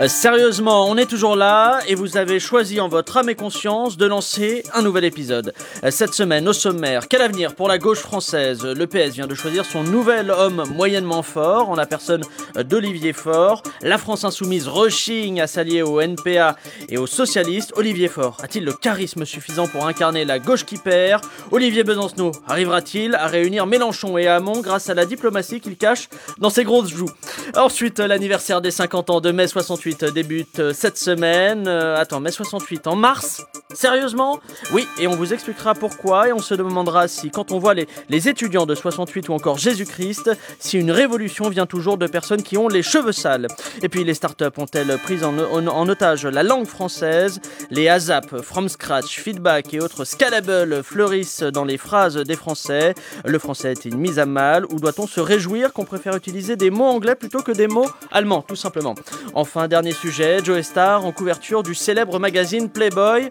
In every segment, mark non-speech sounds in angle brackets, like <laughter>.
Euh, sérieusement, on est toujours là et vous avez choisi en votre âme et conscience de lancer un nouvel épisode. Euh, Cette semaine, au sommaire, quel avenir pour la gauche française? Le PS vient de choisir son nouvel homme moyennement fort en la personne euh, d'Olivier Faure. La France insoumise rechigne à s'allier au NPA et aux socialistes. Olivier Faure a-t-il le charisme suffisant pour incarner la gauche qui perd? Olivier Besancenot arrivera-t-il à réunir Mélenchon et Hamon grâce à la diplomatie qu'il cache dans ses grosses joues? Ensuite, l'anniversaire des 50 ans de mai 68 débute euh, cette semaine. Euh, attends, mai 68 en mars Sérieusement? Oui, et on vous expliquera pourquoi et on se demandera si, quand on voit les, les étudiants de 68 ou encore Jésus-Christ, si une révolution vient toujours de personnes qui ont les cheveux sales. Et puis, les startups ont-elles pris en, en- otage la langue française? Les ASAP, From Scratch, Feedback et autres Scalable fleurissent dans les phrases des Français. Le français est-il mis à mal ou doit-on se réjouir qu'on préfère utiliser des mots anglais plutôt que des mots allemands, tout simplement? Enfin, dernier sujet, Joe Star en couverture du célèbre magazine Playboy.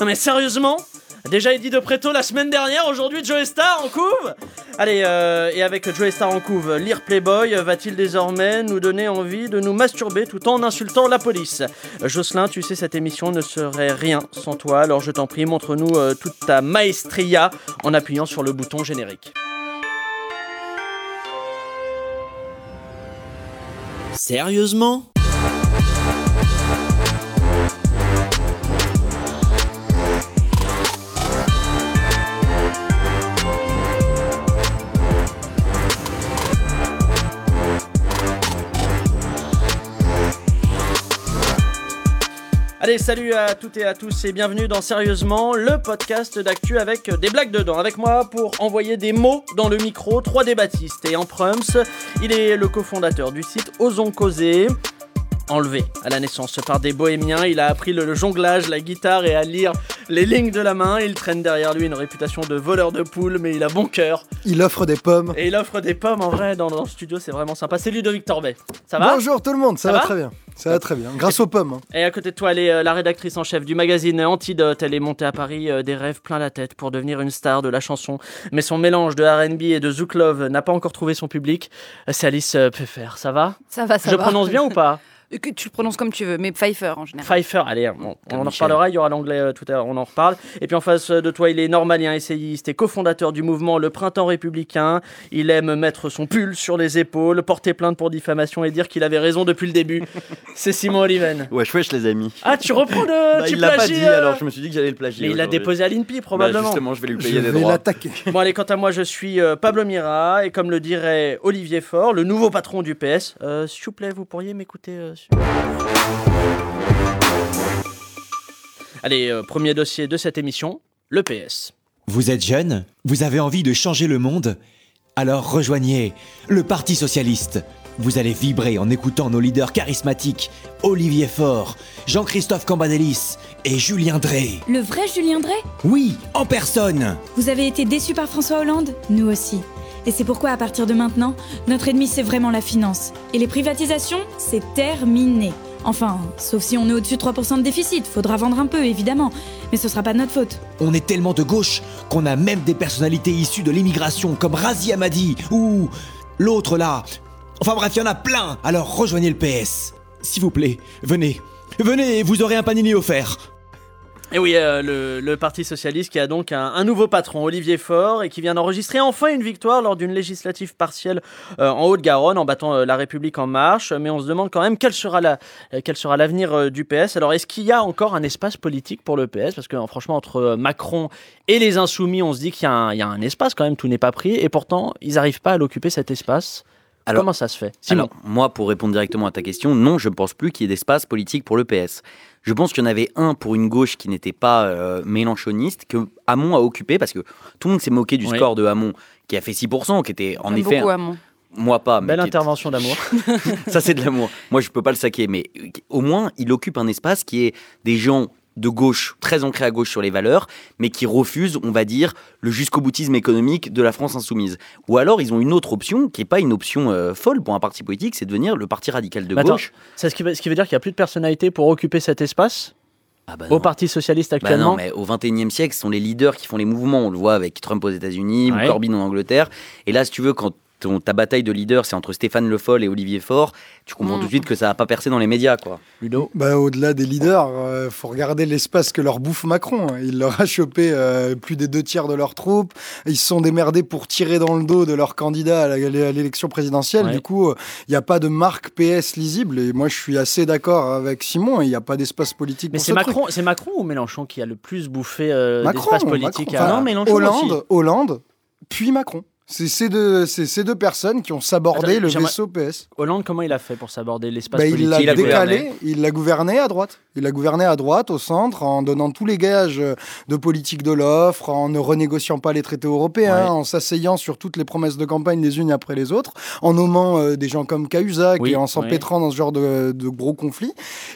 Non mais sérieusement Déjà Eddie de Preto la semaine dernière, aujourd'hui Joe Star en couve Allez, euh, et avec Joe Star en couve, lire Playboy va-t-il désormais nous donner envie de nous masturber tout en insultant la police? Jocelyn, tu sais, cette émission ne serait rien sans toi, alors je t'en prie, montre-nous euh, toute ta maestria en appuyant sur le bouton générique. Sérieusement? Allez, salut à toutes et à tous et bienvenue dans Sérieusement, le podcast d'actu avec des blagues dedans. Avec moi pour envoyer des mots dans le micro, 3D Baptiste et en Prums. Il est le cofondateur du site Osons Causer. Enlevé à la naissance par des bohémiens, il a appris le, le jonglage, la guitare et à lire les lignes de la main. Il traîne derrière lui une réputation de voleur de poules, mais il a bon cœur. Il offre des pommes. Et il offre des pommes en vrai dans, dans le studio, c'est vraiment sympa. C'est Ludovic Torbet. Ça va? Bonjour tout le monde, ça, Ça va, va? très bien. Ça va très bien. Grâce aux pommes. hein. Et à côté de toi, elle est euh, la rédactrice en chef du magazine Antidote. Elle est montée à Paris euh, des rêves plein la tête pour devenir une star de la chanson. Mais son mélange de R&B et de Zouk Love n'a pas encore trouvé son public. Euh, C'est Alice euh, Pfeffer. Ça va? Ça va, ça Je va. prononce bien ou pas? <laughs> Que tu le prononces comme tu veux, mais Pfeiffer en général. Pfeiffer. Allez, on, on en reparlera. Il y aura l'anglais euh, tout à l'heure. On en reparle. Et puis en face de toi, il est normalien, essayiste et cofondateur du mouvement Le Printemps Républicain. Il aime mettre son pull sur les épaules, porter plainte pour diffamation et dire qu'il avait raison depuis le début. <laughs> C'est Simon Oliven. Wesh wesh les amis. Ah, tu reprends de. Bah, tu il l'a pas plagies, dit euh, alors je me suis dit que j'allais le plagier. Mais il l'a déposé à l'INPI Bah, probablement. justement, je vais lui Je payer des vais droits. l'attaquer. bon allez, quant à moi, je suis euh, Pablo Mira et comme le dirait Olivier Faure, le nouveau patron du PS. euh, S'il vous plaît, vous pourriez m'écouter. Allez, euh, premier dossier de cette émission, le PS. Vous êtes jeune Vous avez envie de changer le monde Alors rejoignez le Parti Socialiste. Vous allez vibrer en écoutant nos leaders charismatiques, Olivier Faure, Jean-Christophe Cambadélis et Julien Drey. Le vrai Julien Drey? Oui, en personne Vous avez été déçu par François Hollande? Nous aussi. Et c'est pourquoi à partir de maintenant, notre ennemi c'est vraiment la finance. Et les privatisations, c'est terminé. Enfin, sauf si on est au-dessus de 3% de déficit, faudra vendre un peu évidemment, mais ce sera pas de notre faute. On est tellement de gauche qu'on a même des personnalités issues de l'immigration comme Razi Hamadi ou l'autre là. Enfin bref, il y en a plein Alors rejoignez le PS. S'il vous plaît, venez. Venez et vous aurez un panini offert. Et oui, euh, le, Parti Socialiste qui a donc un, nouveau patron, Olivier Faure, et qui vient d'enregistrer enfin une victoire lors d'une législative partielle euh, en Haute-Garonne en battant euh, La République en marche. Mais on se demande quand même quel sera l'avenir du PS. Alors est-ce qu'il y a encore un espace politique pour le PS Parce que franchement, entre Macron et les Insoumis, on se dit qu'il y, a un- y a un espace quand même, tout n'est pas pris, et pourtant ils n'arrivent pas à l'occuper cet espace. Alors- Comment ça se fait? Simon Alors, moi, pour répondre directement à ta question, non, je ne pense plus qu'il y ait d'espace politique pour le PS. Je pense qu'il y en avait un pour une gauche qui n'était pas euh, mélanchoniste, que Hamon a occupé, parce que tout le monde s'est moqué du Oui. score de Hamon, qui a fait 6%, qui était en effet. beaucoup Hamon. Moi pas, mais Belle est- intervention d'amour. <laughs> ça c'est de l'amour. Moi je peux pas le saquer, mais au moins il occupe un espace qui est des gens de gauche, très ancré à gauche sur les valeurs, mais qui refusent, on va dire, le jusqu'au boutisme économique de la France insoumise. Ou alors ils ont une autre option, qui n'est pas une option euh, folle pour un parti politique, c'est devenir le parti radical de Mais gauche. C'est ce qui, veut, ce qui veut dire qu'il n'y a plus de personnalité pour occuper cet espace Ah bah au. Parti Socialiste Bah actuellement non, mais au 21e siècle, ce sont les leaders qui font les mouvements. On le voit avec Trump aux États-Unis Ouais. ou Corbyn en Angleterre. Et là, si tu veux, quand ton- ta bataille de leaders, c'est entre Stéphane Le Foll et Olivier Faure, tu comprends Mm. tout de suite que ça va pas percer dans les médias, quoi. Ludo? Bah, au-delà des leaders, euh, faut regarder l'espace que leur bouffe Macron. Il leur a chopé euh, plus des deux tiers de leurs troupes. Ils se sont démerdés pour tirer dans le dos de leur candidat à l'élection présidentielle. Ouais. Du coup, il n'y a pas de marque PS lisible. Et moi, je suis assez d'accord avec Simon. Il n'y a pas d'espace politique Mais c'est ce. Macron, c'est Macron ou Mélenchon qui a le plus bouffé euh, Macron, d'espace politique Macron. à- Enfin, Non, Mélenchon Hollande, aussi. Hollande, puis Macron. C'est ces deux, ces deux personnes qui ont sabordé Attends, le vaisseau PS. Hollande, comment il a fait pour s'aborder l'espace Bah, politique il l'a décalé, il l'a gouverné à droite. Il a gouverné à droite, au centre, en donnant tous les gages euh, de politique de l'offre, en ne renégociant pas les traités européens, Ouais. en s'asseyant sur toutes les promesses de campagne les unes après les autres, en nommant euh, des gens comme Cahuzac Oui, et en s'empêtrant dans ce genre de, de gros conflits,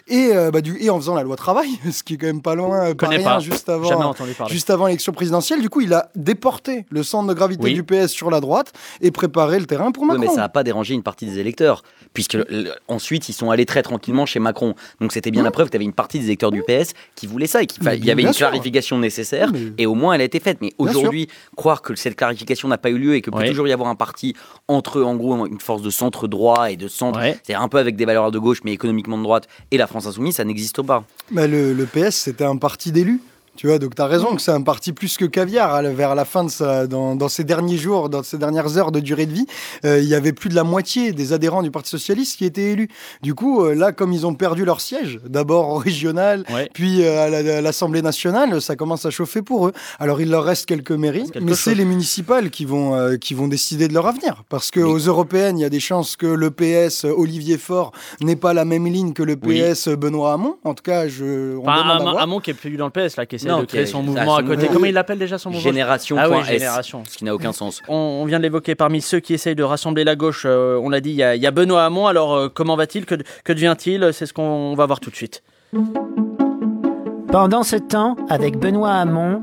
et, euh, bah, du, et en faisant la loi travail, <laughs> ce qui est quand même pas loin, pas rien, pas. juste avant. Juste avant l'élection présidentielle, du coup, il a déporté le centre de gravité Oui. du PS sur la droite et préparé le terrain pour Macron. mais ça n'a pas dérangé une partie des électeurs, puisque ensuite ils sont allés très tranquillement chez Macron. Donc c'était bien la preuve que tu avais une partie des électeurs du PS qui voulaient ça et qu'il Mais y avait une sûr. clarification nécessaire Mais- et au moins elle a été faite. Mais aujourd'hui, croire que cette clarification n'a pas eu lieu et que peut Ouais. toujours y avoir un parti entre en gros une force de centre droit et de centre, Ouais. c'est-à-dire un peu avec des valeurs de gauche mais économiquement de droite et la France insoumise, ça n'existe pas. Bah, le, le PS, c'était un parti d'élus. Tu vois, donc tu as raison que c'est un parti plus que caviar. La- Vers la fin de sa, dans, dans ces derniers jours, dans ces dernières heures de durée de vie, euh, il y avait plus de la moitié des adhérents du Parti Socialiste qui étaient élus. Du coup, euh, là, comme ils ont perdu leur siège, d'abord au régional, Ouais. puis euh, à la- à l'Assemblée nationale, ça commence à chauffer pour eux. Alors, il leur reste quelques mairies, quelque mais c'est les municipales qui vont, qui vont décider de leur avenir. Parce que Mais- aux européennes, il y a des chances que le PS Olivier Faure n'ait pas la même ligne que le Oui. PS Benoît Hamon. En tout cas, je, on Enfin, demande à Hamon, qui est plus dans le PS, là, qui essaie Non, de qui créer est- son à mouvement son à côté. mouvement. Comment il l'appelle déjà son mouvement Génération. Ah oui, point S, Génération. ce qui n'a aucun sens. On, on vient de l'évoquer parmi ceux qui essayent de rassembler la gauche. euh, on l'a dit, il y, a- il y a Benoît Hamon. Alors, euh, comment va-t-il? Que, que devient-il? C'est ce qu'on va voir tout de suite. Pendant ce temps, avec Benoît Hamon,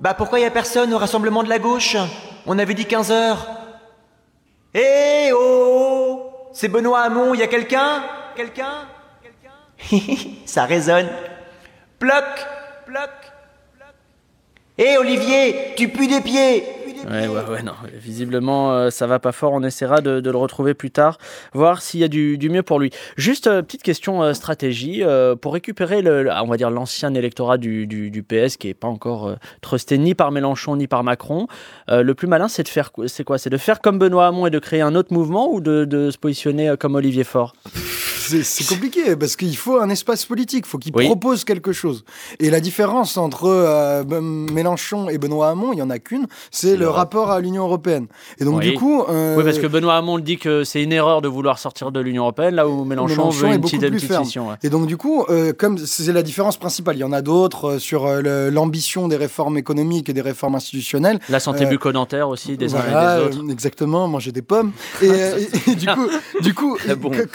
Bah pourquoi y a personne au rassemblement de la gauche? On avait dit 15 heures. Eh oh C'est Benoît Hamon, y a quelqu'un? Quelqu'un? Quelqu'un? <laughs> Ça résonne. Ploc Ploc Eh Olivier, tu pues des pieds Ouais, ouais, ouais, non. Visiblement, euh, ça va pas fort. On essaiera de, le retrouver plus tard, voir s'il y a du, mieux pour lui. Juste euh, petite question euh, stratégie euh, pour récupérer le, le- on va dire l'ancien électorat du, PS qui est pas encore trusté ni par Mélenchon ni par Macron. Le plus malin, c'est de faire, c'est quoi? C'est de faire comme Benoît Hamon et de créer un autre mouvement ou de, se positionner comme Olivier Faure? C'est compliqué parce qu'il faut un espace politique, il faut qu'il Oui. propose quelque chose. Et la différence entre euh, Ben- Mélenchon et Benoît Hamon, il y en a qu'une, c'est le rapport à l'Union européenne. Et donc Oui. du coup, euh, Oui, parce que Benoît Hamon le dit que c'est une erreur de vouloir sortir de l'Union européenne, là où Mélenchon, Mélenchon veut une petite, petite scission, ouais. Et donc du coup, euh, comme c'est la différence principale, il y en a d'autres sur l'ambition des réformes économiques et des réformes institutionnelles. La santé bucco-dentaire aussi, des uns Voilà, et des autres. exactement, manger des pommes. Et, <laughs> et- et du coup, du coup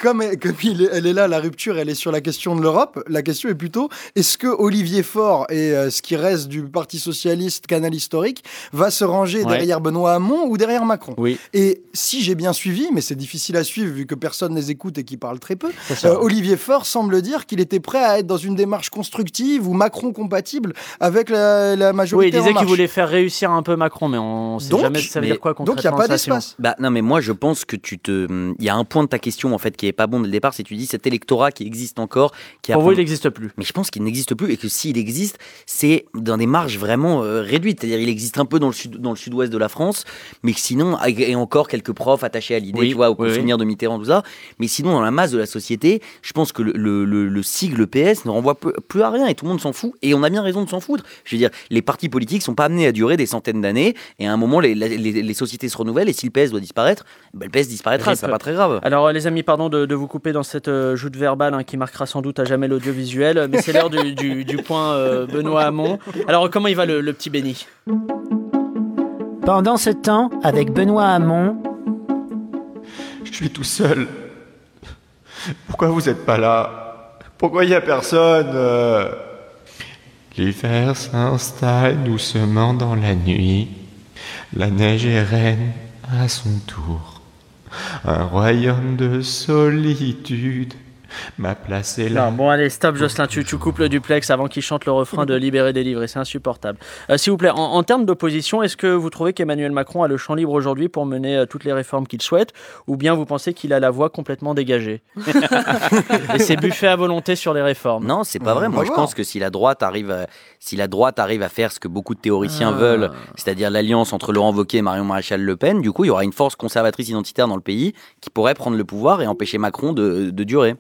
comme, comme il est- elle est là, la rupture, elle est sur la question de l'Europe. La question est plutôt est-ce que Olivier Faure et euh, ce qui reste du Parti socialiste canal historique va se ranger Ouais. derrière Benoît Hamon ou derrière Macron? Oui, Et si j'ai bien suivi, mais c'est difficile à suivre vu que personne les écoute et qu'ils parlent très peu, euh, Olivier Faure semble dire qu'il était prêt à être dans une démarche constructive ou Macron compatible avec la, la Oui, majorité. il disait qu'il voulait faire réussir un peu Macron, mais on sait Donc, jamais ça veut mais- dire quoi Donc il n'y a concrètement pas d'espace. Bah non mais moi je pense que tu te il y a un point de ta question en fait qui est pas bon dès le départ c'est que tu dis cet électorat qui existe encore qui a Pour vous, il n'existe plus. mais je pense qu'il n'existe plus et que s'il existe c'est dans des marges vraiment euh, réduites. C'est-à-dire il existe un peu dans le sud dans le sud-ouest de la France mais que sinon et encore quelques profs attachés à l'idée Oui, tu vois au oui, oui. souvenir de Mitterrand tout ça. Mais sinon dans la masse de la société je pense que le, le, le- le sigle PS ne renvoie plus à rien et tout le monde s'en fout et on a bien raison de s'en foutre. Je veux dire les partis politiques sont pas amenés à durer des centaines d'années et à un moment les, les, les- les sociétés se renouvellent et si le PS doit disparaître ben, le PS disparaîtra c'est pas très grave. Alors, euh, les amis, pardon de, de vous couper dans cette euh, joute verbale hein, qui marquera sans doute à jamais l'audiovisuel, mais c'est l'heure du, du- du point euh, Benoît Hamon. Alors, comment il va le, le petit Béni? Pendant ce temps, avec Benoît Hamon, Je suis tout seul. Pourquoi vous êtes pas là? Pourquoi il y a personne euh? L'hiver s'installe doucement dans la nuit. La neige est reine à son tour. Un royaume de solitude m'a placé là. Non, bon, allez, stop, Jocelyn, tu, tu coupes le duplex avant qu'il chante le refrain de Libérer, délivrer. C'est insupportable. Euh, S'il vous plaît, en, en termes d'opposition, est-ce que vous trouvez qu'Emmanuel Macron a le champ libre aujourd'hui pour mener euh, toutes les réformes qu'il souhaite Ou bien vous pensez qu'il a la voie complètement dégagée? <laughs> Et c'est buffet à volonté sur les réformes Non, c'est pas vrai. Moi, je pense que si la droite arrive, à, si la droite arrive à faire ce que beaucoup de théoriciens Ah. veulent, c'est-à-dire l'alliance entre Laurent Wauquiez et Marion Maréchal Le Pen, du coup, il y aura une force conservatrice identitaire dans le pays qui pourrait prendre le pouvoir et empêcher Macron de, de durer.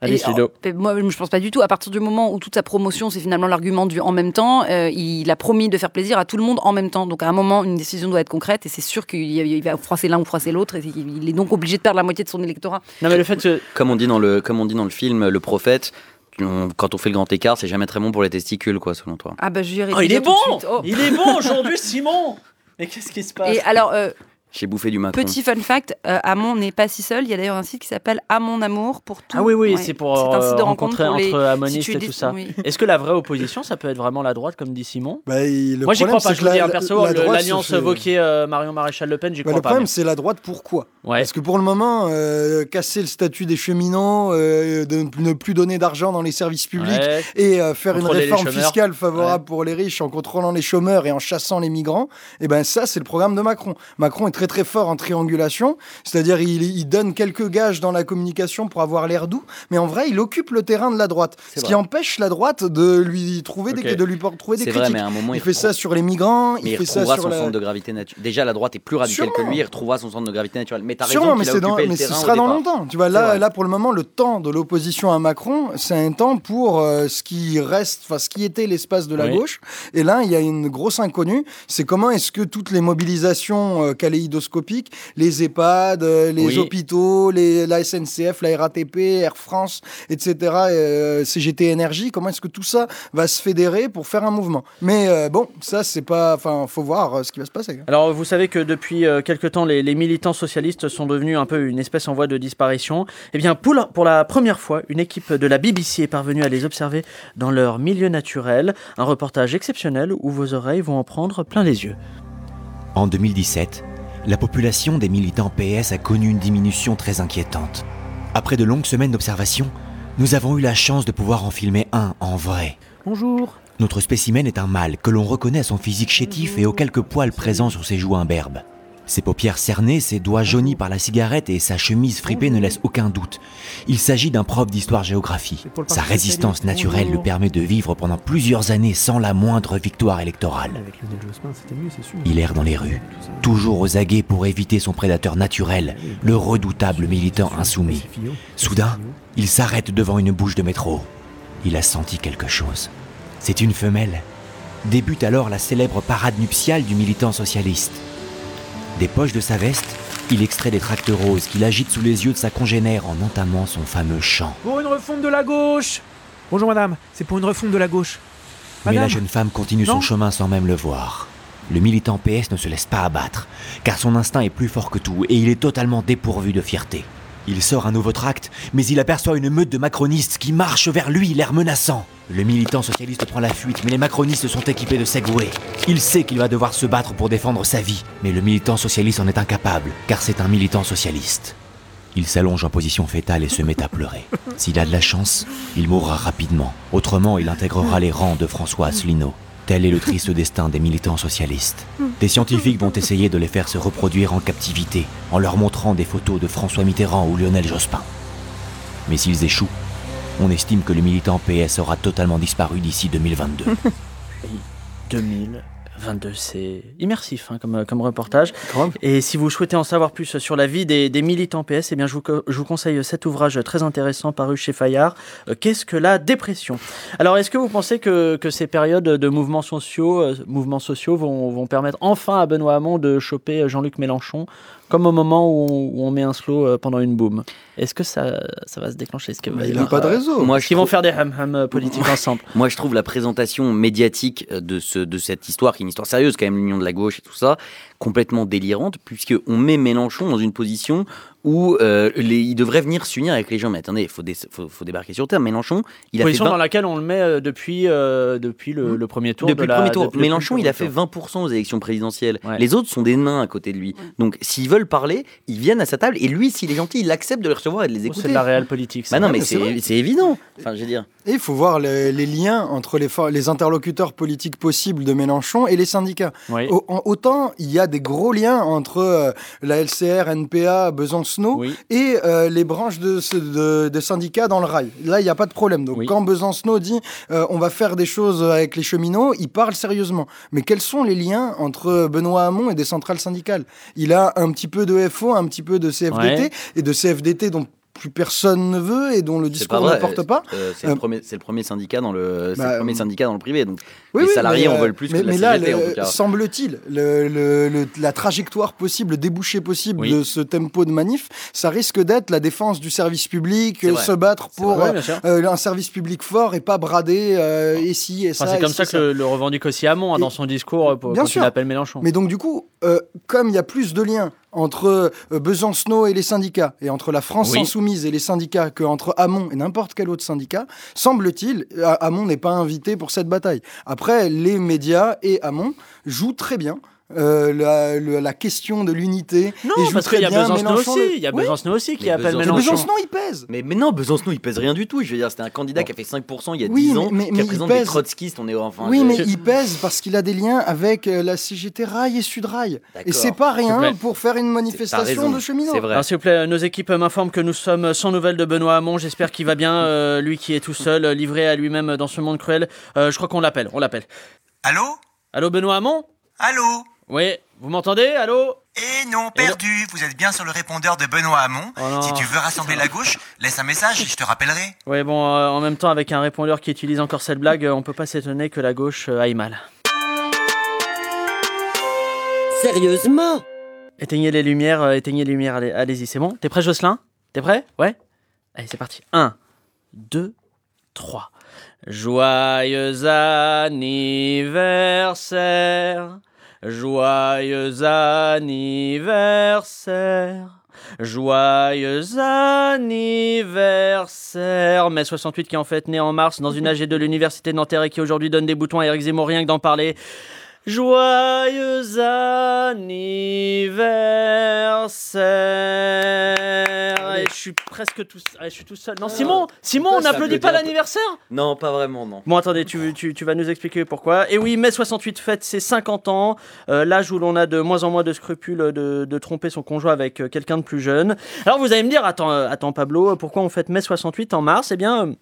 Allez, Et, Ludo. oh, moi, je pense pas du tout. À partir du moment où toute sa promotion, c'est finalement l'argument du en même temps, euh, il a promis de faire plaisir à tout le monde en même temps. Donc à un moment, une décision doit être concrète et c'est sûr qu'il il va froisser l'un ou froisser l'autre et il est donc obligé de perdre la moitié de son électorat. Non, mais le fait que. Comme on dit dans le, comme on dit dans le film Le Prophète, on- quand on fait le grand écart, c'est jamais très bon pour les testicules, quoi, selon toi. Ah bah je vais Oh, il est tout de bon suite. Oh. Il est bon aujourd'hui, <laughs> Simon Mais qu'est-ce qui se passe? Et alors, euh, J'ai bouffé du Macron. petit fun fact, euh, Amon n'est pas si seul. Il y a d'ailleurs un site qui s'appelle À mon amour pour tout. Ah oui, oui, Ouais. c'est pour un site euh, de rencontre rencontrer pour les- entre amonistes si et tout ça. oui. Est-ce que la vraie opposition, ça peut être vraiment la droite, comme dit Simon Bah, le Moi, j'y problème, crois pas, c'est je la- un perso, la le- droite se l'alliance fait- Wauquiez-Marion Maréchal Le Pen, j'y Bah, crois le pas. problème, mais- c'est la droite. Pourquoi Ouais. Parce que pour le moment, euh, casser le statut des cheminots, euh, de ne plus donner d'argent dans les services publics Ouais. et euh, faire une Contrôler réforme fiscale favorable pour les riches en contrôlant les chômeurs et en chassant les migrants, et ben ça, c'est le programme de Macron. Macron est très très fort en triangulation, c'est-à-dire il, il donne quelques gages dans la communication pour avoir l'air doux, mais en vrai, il occupe le terrain de la droite, ce qui empêche la droite de lui trouver des, de lui trouver des C'est critiques. vrai, mais à un moment, il il fait ça sur les migrants, Mais il il fait ça retrouvera sur son la... centre de gravité naturelle. Déjà, la droite est plus radicale que lui, il retrouvera son centre de gravité naturelle. Mais t'as raison mais, a c'est dans- mais ce sera dans longtemps. Tu vois, là, vrai. là, pour le moment, le temps de l'opposition à Macron, c'est un temps pour euh, ce qui reste, enfin, ce qui était l'espace de la Oui. gauche. Et là, il y a une grosse inconnue. C'est comment est-ce que toutes les mobilisations euh, les EHPAD, euh, les Oui. hôpitaux, les, la SNCF, la RATP, Air France, etc., euh, CGT Énergie, comment est-ce que tout ça va se fédérer pour faire un mouvement? Mais euh, bon, ça, c'est pas. Enfin, faut voir ce qui va se passer. Alors, vous savez que depuis euh, quelque temps, les, les militants socialistes sont devenus un peu une espèce en voie de disparition. Eh bien, pour la, pour la première fois, une équipe de la BBC est parvenue à les observer dans leur milieu naturel. Un reportage exceptionnel où vos oreilles vont en prendre plein les yeux. En 2017, la population des militants PS a connu une diminution très inquiétante. Après de longues semaines d'observation, nous avons eu la chance de pouvoir en filmer un en vrai. Bonjour. Notre spécimen est un mâle que l'on reconnaît à son physique chétif et aux quelques poils présents sur ses joues imberbes. Ses paupières cernées, ses doigts jaunis par la cigarette et sa chemise fripée ne laissent aucun doute. Il s'agit d'un prof d'histoire-géographie. Sa résistance naturelle le permet de vivre pendant plusieurs années sans la moindre victoire électorale. Il erre dans les rues, toujours aux aguets pour éviter son prédateur naturel, le redoutable militant insoumis. Soudain, il s'arrête devant une bouche de métro. Il a senti quelque chose. C'est une femelle. Débute alors la célèbre parade nuptiale du militant socialiste. Des poches de sa veste, il extrait des tracts roses qu'il agite sous les yeux de sa congénère en entamant son fameux chant. Pour une refonte de la gauche Bonjour madame, c'est pour une refonte de la gauche. Mais la jeune femme continue son chemin sans même le voir. Le militant PS ne se laisse pas abattre, car son instinct est plus fort que tout et il est totalement dépourvu de fierté. Il sort un nouveau tract, mais il aperçoit une meute de macronistes qui marchent vers lui, l'air menaçant. Le militant socialiste prend la fuite, mais les macronistes sont équipés de Segway. Il sait qu'il va devoir se battre pour défendre sa vie, mais le militant socialiste en est incapable, car c'est un militant socialiste. Il s'allonge en position fétale et se met à pleurer. S'il a de la chance, il mourra rapidement. Autrement, il intégrera les rangs de François Asselineau. Tel est le triste destin des militants socialistes. Des scientifiques vont essayer de les faire se reproduire en captivité en leur montrant des photos de François Mitterrand ou Lionel Jospin. Mais s'ils échouent, on estime que le militant PS aura totalement disparu d'ici 2022. <laughs> 2022, c'est immersif hein, comme, comme reportage. Et si vous souhaitez en savoir plus sur la vie des, des militants PS, eh bien, je, vous, je vous conseille cet ouvrage très intéressant paru chez Fayard, euh, Qu'est-ce que la dépression? Alors, est-ce que vous pensez que, que ces périodes de mouvements sociaux, euh, mouvements sociaux vont, vont permettre enfin à Benoît Hamon de choper euh, Jean-Luc Mélenchon comme au moment où on, où on met un slow euh, pendant une boom Est-ce que ça, ça va se déclencher Est-ce que Mais il n'a pas de réseau. Moi, vont faire des ham-ham euh, politiques ensemble <laughs> Moi, je trouve la présentation médiatique euh, de, ce, de cette histoire, qui est une histoire sérieuse, quand même, l'union de la gauche et tout ça, complètement délirante, puisqu'on met Mélenchon dans une position où euh, les- il devrait venir s'unir avec les gens. Mais attendez, il faut, dé- faut, faut débarquer sur terre. Mélenchon, il a fait Position 20 dans laquelle on le met euh, depuis, euh, depuis le, le premier tour. Depuis de le la- premier tour. depuis le Mélenchon, premier il a tour. fait 20% aux élections présidentielles. Ouais. Les autres sont des nains à côté de lui. Donc, s'ils veulent parler, ils viennent à sa table. Et lui, s'il est gentil, il accepte de les recevoir et de les Oh, écouter. C'est de la réelle politique. ça. Bah non, mais c'est évident. Enfin, je veux dire. Et il faut voir les, les liens entre les, les interlocuteurs politiques possibles de Mélenchon et les syndicats. Oui. Au- en- autant il y a des gros liens entre euh, la LCR, NPA, Besancenot Oui. et euh, les branches de, ce- de- de syndicats dans le rail. Là, il n'y a pas de problème. Donc Oui. quand Besancenot dit euh, on va faire des choses avec les cheminots, il parle sérieusement. Mais quels sont les liens entre Benoît Hamon et des centrales syndicales? Il a un petit peu de FO, un petit peu de CFDT Ouais. et de CFDT dont plus personne ne veut et dont le discours pas vrai. ne porte pas. Euh, c'est Euh, le premier, c'est le premier syndicat dans le, c'est bah, le premier syndicat dans le privé. Donc, Oui, les salariés mais, en euh, veulent plus mais, que la mais là, CGT, en le- tout cas. semble-t-il, le- le- le- la trajectoire possible, le débouché possible Oui. de ce tempo de manif, ça risque d'être la défense du service public, euh, se battre pour vrai, euh, un service public fort et pas brader euh, ici et Enfin, ça. c'est et comme ça que le, le revendique aussi Hamon hein, Et- dans son discours pour, Bien quand sûr. il appelle Mélenchon. Mais donc du coup, euh, comme il y a plus de liens entre euh, Besancenot et les syndicats, et entre la France Oui. insoumise et les syndicats, qu'entre Hamon et n'importe quel autre syndicat, semble-t-il, euh, Hamon n'est pas invité pour cette bataille. Après, les médias et Hamon jouent très bien. Euh, la, le- la question de l'unité Non, et jouent parce qu'il y a Besancenot aussi. le- Il y a Oui. Besancenot aussi qui Mais appelle Mais Mélenchon. Besancenot, il pèse. Mais, mais non, Besancenot, il pèse rien du tout. Je veux dire, c'était un candidat qui a fait 5% il y a Oui, 10 ans, mais- qui mais il représente des trotskistes. On est enfin. oui, je- mais je- il pèse parce qu'il a des liens avec euh, la CGT Rail et Sudrail. Et D'accord. c'est pas rien pour faire une manifestation de cheminots. C'est vrai. Alors s'il vous plaît, nos équipes m'informent que nous sommes sans nouvelles de Benoît Hamon. J'espère qu'il va bien, <laughs> euh, lui qui est tout seul, livré à lui-même dans ce monde cruel. Euh, je crois qu'on l'appelle, on l'appelle. Allô? Allô Benoît Hamon? Allô? Oui, vous m'entendez Allô Eh non, perdu Vous êtes bien sur le répondeur de Benoît Hamon. Oh. Si tu veux rassembler la gauche, laisse un message et je te rappellerai. Ouais, bon, euh, en même temps, avec un répondeur qui utilise encore cette blague, euh, on peut pas s'étonner que la gauche euh, aille mal. Sérieusement? Éteignez les lumières, euh, éteignez les lumières, allez- allez-y, c'est bon? T'es prêt Jocelyn? T'es prêt? Ouais? Allez, c'est parti. 1, 2, 3. Joyeux anniversaire, joyeux anniversaire, joyeux anniversaire. Mai 68 qui est en fait né en mars dans une AG de l'université de Nanterre et qui aujourd'hui donne des boutons à Eric Zemmour rien que d'en parler. Joyeux anniversaire Et je suis presque tout, ah, je suis tout seul. Non, Simon, Simon, on n'applaudit pas l'anniversaire? Non, pas vraiment, non. Bon, attendez, tu, tu, tu vas nous expliquer pourquoi. Et oui, mai 68 fête ses 50 ans, euh, l'âge où l'on a de moins en moins de scrupules de, de tromper son conjoint avec euh, quelqu'un de plus jeune. Alors vous allez me dire, attends, euh, attends Pablo, pourquoi on fête mai 68 en mars? Eh bien... euh,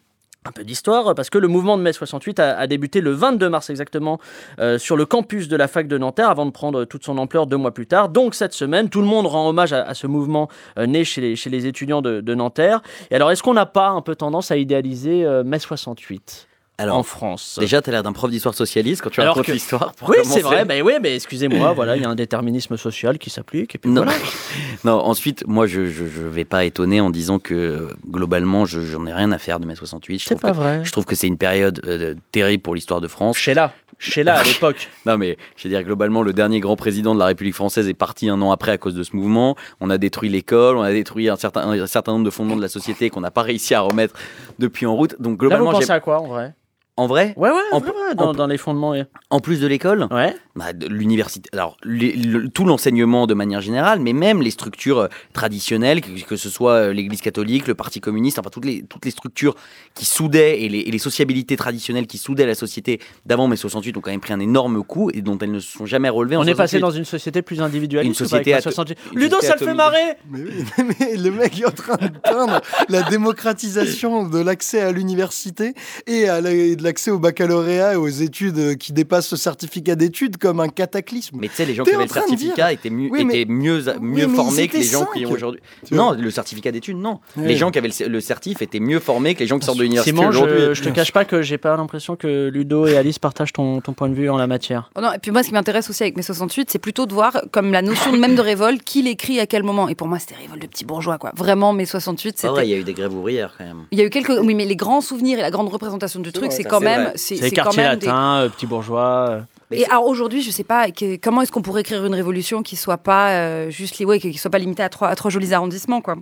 un peu d'histoire, parce que le mouvement de mai 68 a, débuté le 22 mars exactement euh, sur le campus de la fac de Nanterre avant de prendre toute son ampleur deux mois plus tard. Donc cette semaine, tout le monde rend hommage à, ce mouvement euh, né chez les, étudiants de, de Nanterre. Et alors, est-ce qu'on n'a pas un peu tendance à idéaliser euh, mai 68 Alors, en France Déjà, t'as l'air d'un prof d'histoire socialiste quand tu Alors racontes que- l'histoire. Oui, c'est vrai, mais oui, mais excusez-moi, voilà, il y a un déterminisme social qui s'applique. Non. voilà. <laughs> non, ensuite, moi, je, je vais pas étonner en disant que euh, globalement, je j'en ai rien à faire de mai 68. Je C'est pas que- vrai. Je trouve que c'est une période euh, terrible pour l'histoire de France. Sheila, Sheila à l'époque. <laughs> Non, mais je veux dire, globalement, le dernier grand président de la République française est parti un an après à cause de ce mouvement. On a détruit l'école, on a détruit un certain, un certain nombre de fondements de la société qu'on n'a pas réussi à remettre depuis en route. Donc, Là, vous globalement, pensez à quoi en vrai? En vrai, Ouais, ouais, En- ouais, dans, en- dans les fondements. ouais. en plus de l'école, Ouais. bah, l'université, alors les- le- tout l'enseignement de manière générale, mais même les structures euh, traditionnelles, que, que ce soit euh, l'Église catholique, le Parti communiste, enfin toutes les, toutes les structures qui soudaient et les, et les sociabilités traditionnelles qui soudaient la société d'avant mai 68 ont quand même pris un énorme coup et dont elles ne se sont jamais relevées. en On est passé 68. dans une société plus individualiste. Une société ato- 68 une Ludo, société ça le fait marrer Mais, oui, <laughs> mais le mec est en train de peindre la démocratisation de l'accès à l'université et, à la- et de l'accès au baccalauréat et aux études qui dépassent ce certificat d'études comme un cataclysme. Mais tu sais, les gens qui avaient en le certificat dire- étaient mieux, Oui, mais- étaient mieux, mieux Oui, formés que les gens qui ont aujourd'hui. Non, le certificat d'études, non. Les gens qui avaient le, le certif étaient mieux formés que les gens qui sortent de l'université aujourd'hui. je, je te cache pas que j'ai pas l'impression que Ludo et Alice partagent ton, ton point de vue en la matière. Oh non, et puis moi, ce qui m'intéresse aussi avec mes 68, c'est plutôt de voir comme la notion même de révolte, qui l'écrit à quel moment. Et pour moi, c'était révolte de petits bourgeois, quoi. Vraiment, mes 68, Ah c'était. ouais, il y a eu des grèves ouvrières quand même. Il y a eu quelques. Oui, mais les grands souvenirs et la grande représentation du truc, c'est quand c'est même. C'est quartiers même des- latins, euh, petits bourgeois. euh. Et alors aujourd'hui, je sais pas que- comment est-ce qu'on pourrait écrire une révolution qui soit pas euh, juste ouais, qui soit pas limitée à trois, à trois jolis arrondissements, quoi?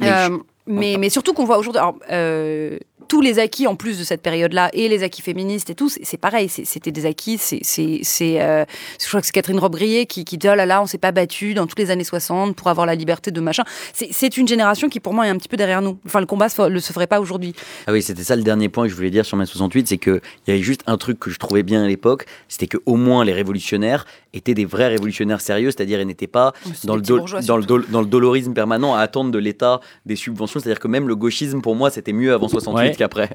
Mais Euh, mais, mais surtout qu'on voit aujourd'hui, alors, euh, tous les acquis en plus de cette période-là et les acquis féministes et tout, c'est pareil, c'était des acquis. C'est, euh, je crois que c'est Catherine Robbe-Grillet qui, qui dit oh là là, on s'est pas battu dans toutes les années 60 pour avoir la liberté de machin. C'est, c'est une génération qui pour moi est un petit peu derrière nous. Enfin, le combat ne le se ferait pas aujourd'hui. Ah oui, c'était ça le dernier point que je voulais dire sur mai 68, c'est qu'il y avait juste un truc que je trouvais bien à l'époque, c'était que au moins les révolutionnaires étaient des vrais révolutionnaires sérieux, c'est-à-dire ils n'étaient pas dans le, dans, le dans le dolorisme permanent à attendre de l'État des subventions, c'est-à-dire que même le gauchisme pour moi c'était mieux avant 68 Ouais. qu'après.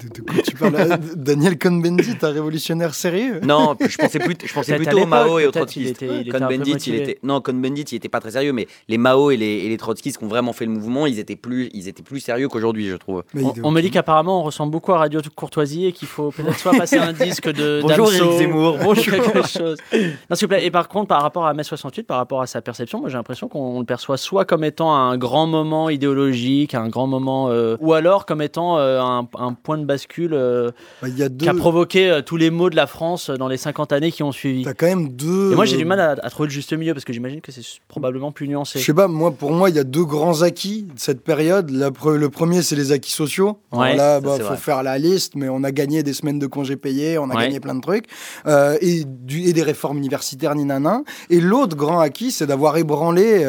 Tu parles à Daniel Cohn-Bendit, un révolutionnaire sérieux? Non, je pensais, plus, je pensais plutôt aux Mao et aux trotskistes. Cohn-Bendit, il était non, Cohn-Bendit, il était pas très sérieux, mais les Mao et les, et les trotskistes qui ont vraiment fait le mouvement, ils étaient plus, ils étaient plus sérieux qu'aujourd'hui, je trouve. On, on me dit qu'apparemment on ressemble beaucoup à Radio Courtoisie et qu'il faut peut-être soit passer un disque de <laughs> Bonjour, Éric Zemmour, ou bonjour. quelque chose. Non, s'il vous plaît. Et par contre, par rapport à mai 68, par rapport à sa perception, moi j'ai l'impression qu'on le perçoit soit comme étant un grand moment idéologique, un grand moment, euh, ou alors comme étant euh, un, un point de bascule euh, Bah, il y a deux- qui a provoqué tous les maux de la France dans les 50 années qui ont suivi. T'as quand même deux. Et moi j'ai du mal à, à trouver le juste milieu parce que j'imagine que c'est probablement plus nuancé. Je sais pas, moi, pour moi, il y a deux grands acquis de cette période. La pre- le premier, c'est les acquis sociaux. Ouais, là, ça, bah, faut vrai. faire la liste, mais on a gagné des semaines de congés payés, on a Ouais. gagné plein de trucs, et, du, et des réformes universitaires, ni nanan. Et l'autre grand acquis, c'est d'avoir ébranlé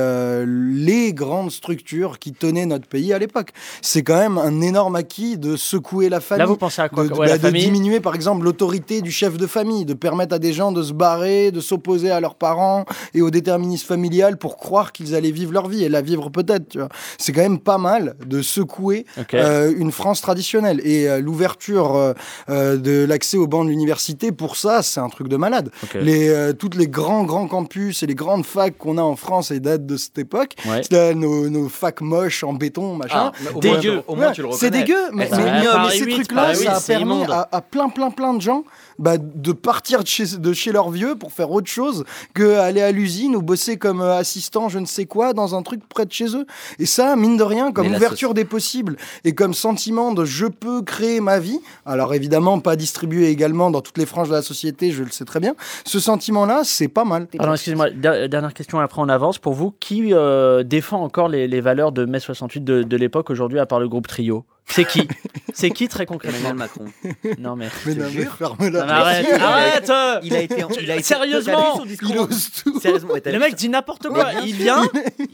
les grandes structures qui tenaient notre pays à l'époque. C'est quand même un énorme acquis de secouer la famille. Là vous pensez à quoi de, de- Ouais, la bah, de diminuer par exemple l'autorité du chef de famille, de permettre à des gens de se barrer, de s'opposer à leurs parents et au déterminisme familial pour croire qu'ils allaient vivre leur vie et la vivre peut-être. tu vois. C'est quand même pas mal de secouer euh, une France traditionnelle et euh, l'ouverture euh, de l'accès aux bancs de l'université pour ça c'est un truc de malade. Les toutes les grands grands campus et les grandes facs qu'on a en France et datent de cette époque, Ouais. nos, nos facs moches en béton machin. Ah, Dégueu. au moins, Ouais, tu le c'est reconnais. dégueu, mais, Eh, mais- mais- mais ces 8, trucs-là, ça a 8, c'est permis à plein, plein, plein de gens bah, de partir de chez, de chez leurs vieux pour faire autre chose que aller à l'usine ou bosser comme euh, assistant, je ne sais quoi, dans un truc près de chez eux. Et ça, mine de rien, comme ouverture des possibles et comme sentiment de je peux créer ma vie, alors évidemment pas distribué également dans toutes les franges de la société, je le sais très bien, ce sentiment-là, c'est pas mal. Alors, excusez-moi, der- dernière question, après on avance. Pour vous, qui euh, défend encore les, les valeurs de mai 68 de, de l'époque aujourd'hui, à part le groupe Trio? C'est qui <laughs> C'est qui très concrètement Emmanuel Macron. Mais Non, mais. non, mais jure. ferme-la. Non, mais arrête, Il a- arrête euh Il a été, il a été Sérieusement t'as vu son discours Il ose tout. Sérieusement, ouais, t'as Le vu mec dit n'importe quoi. Mais Il vient,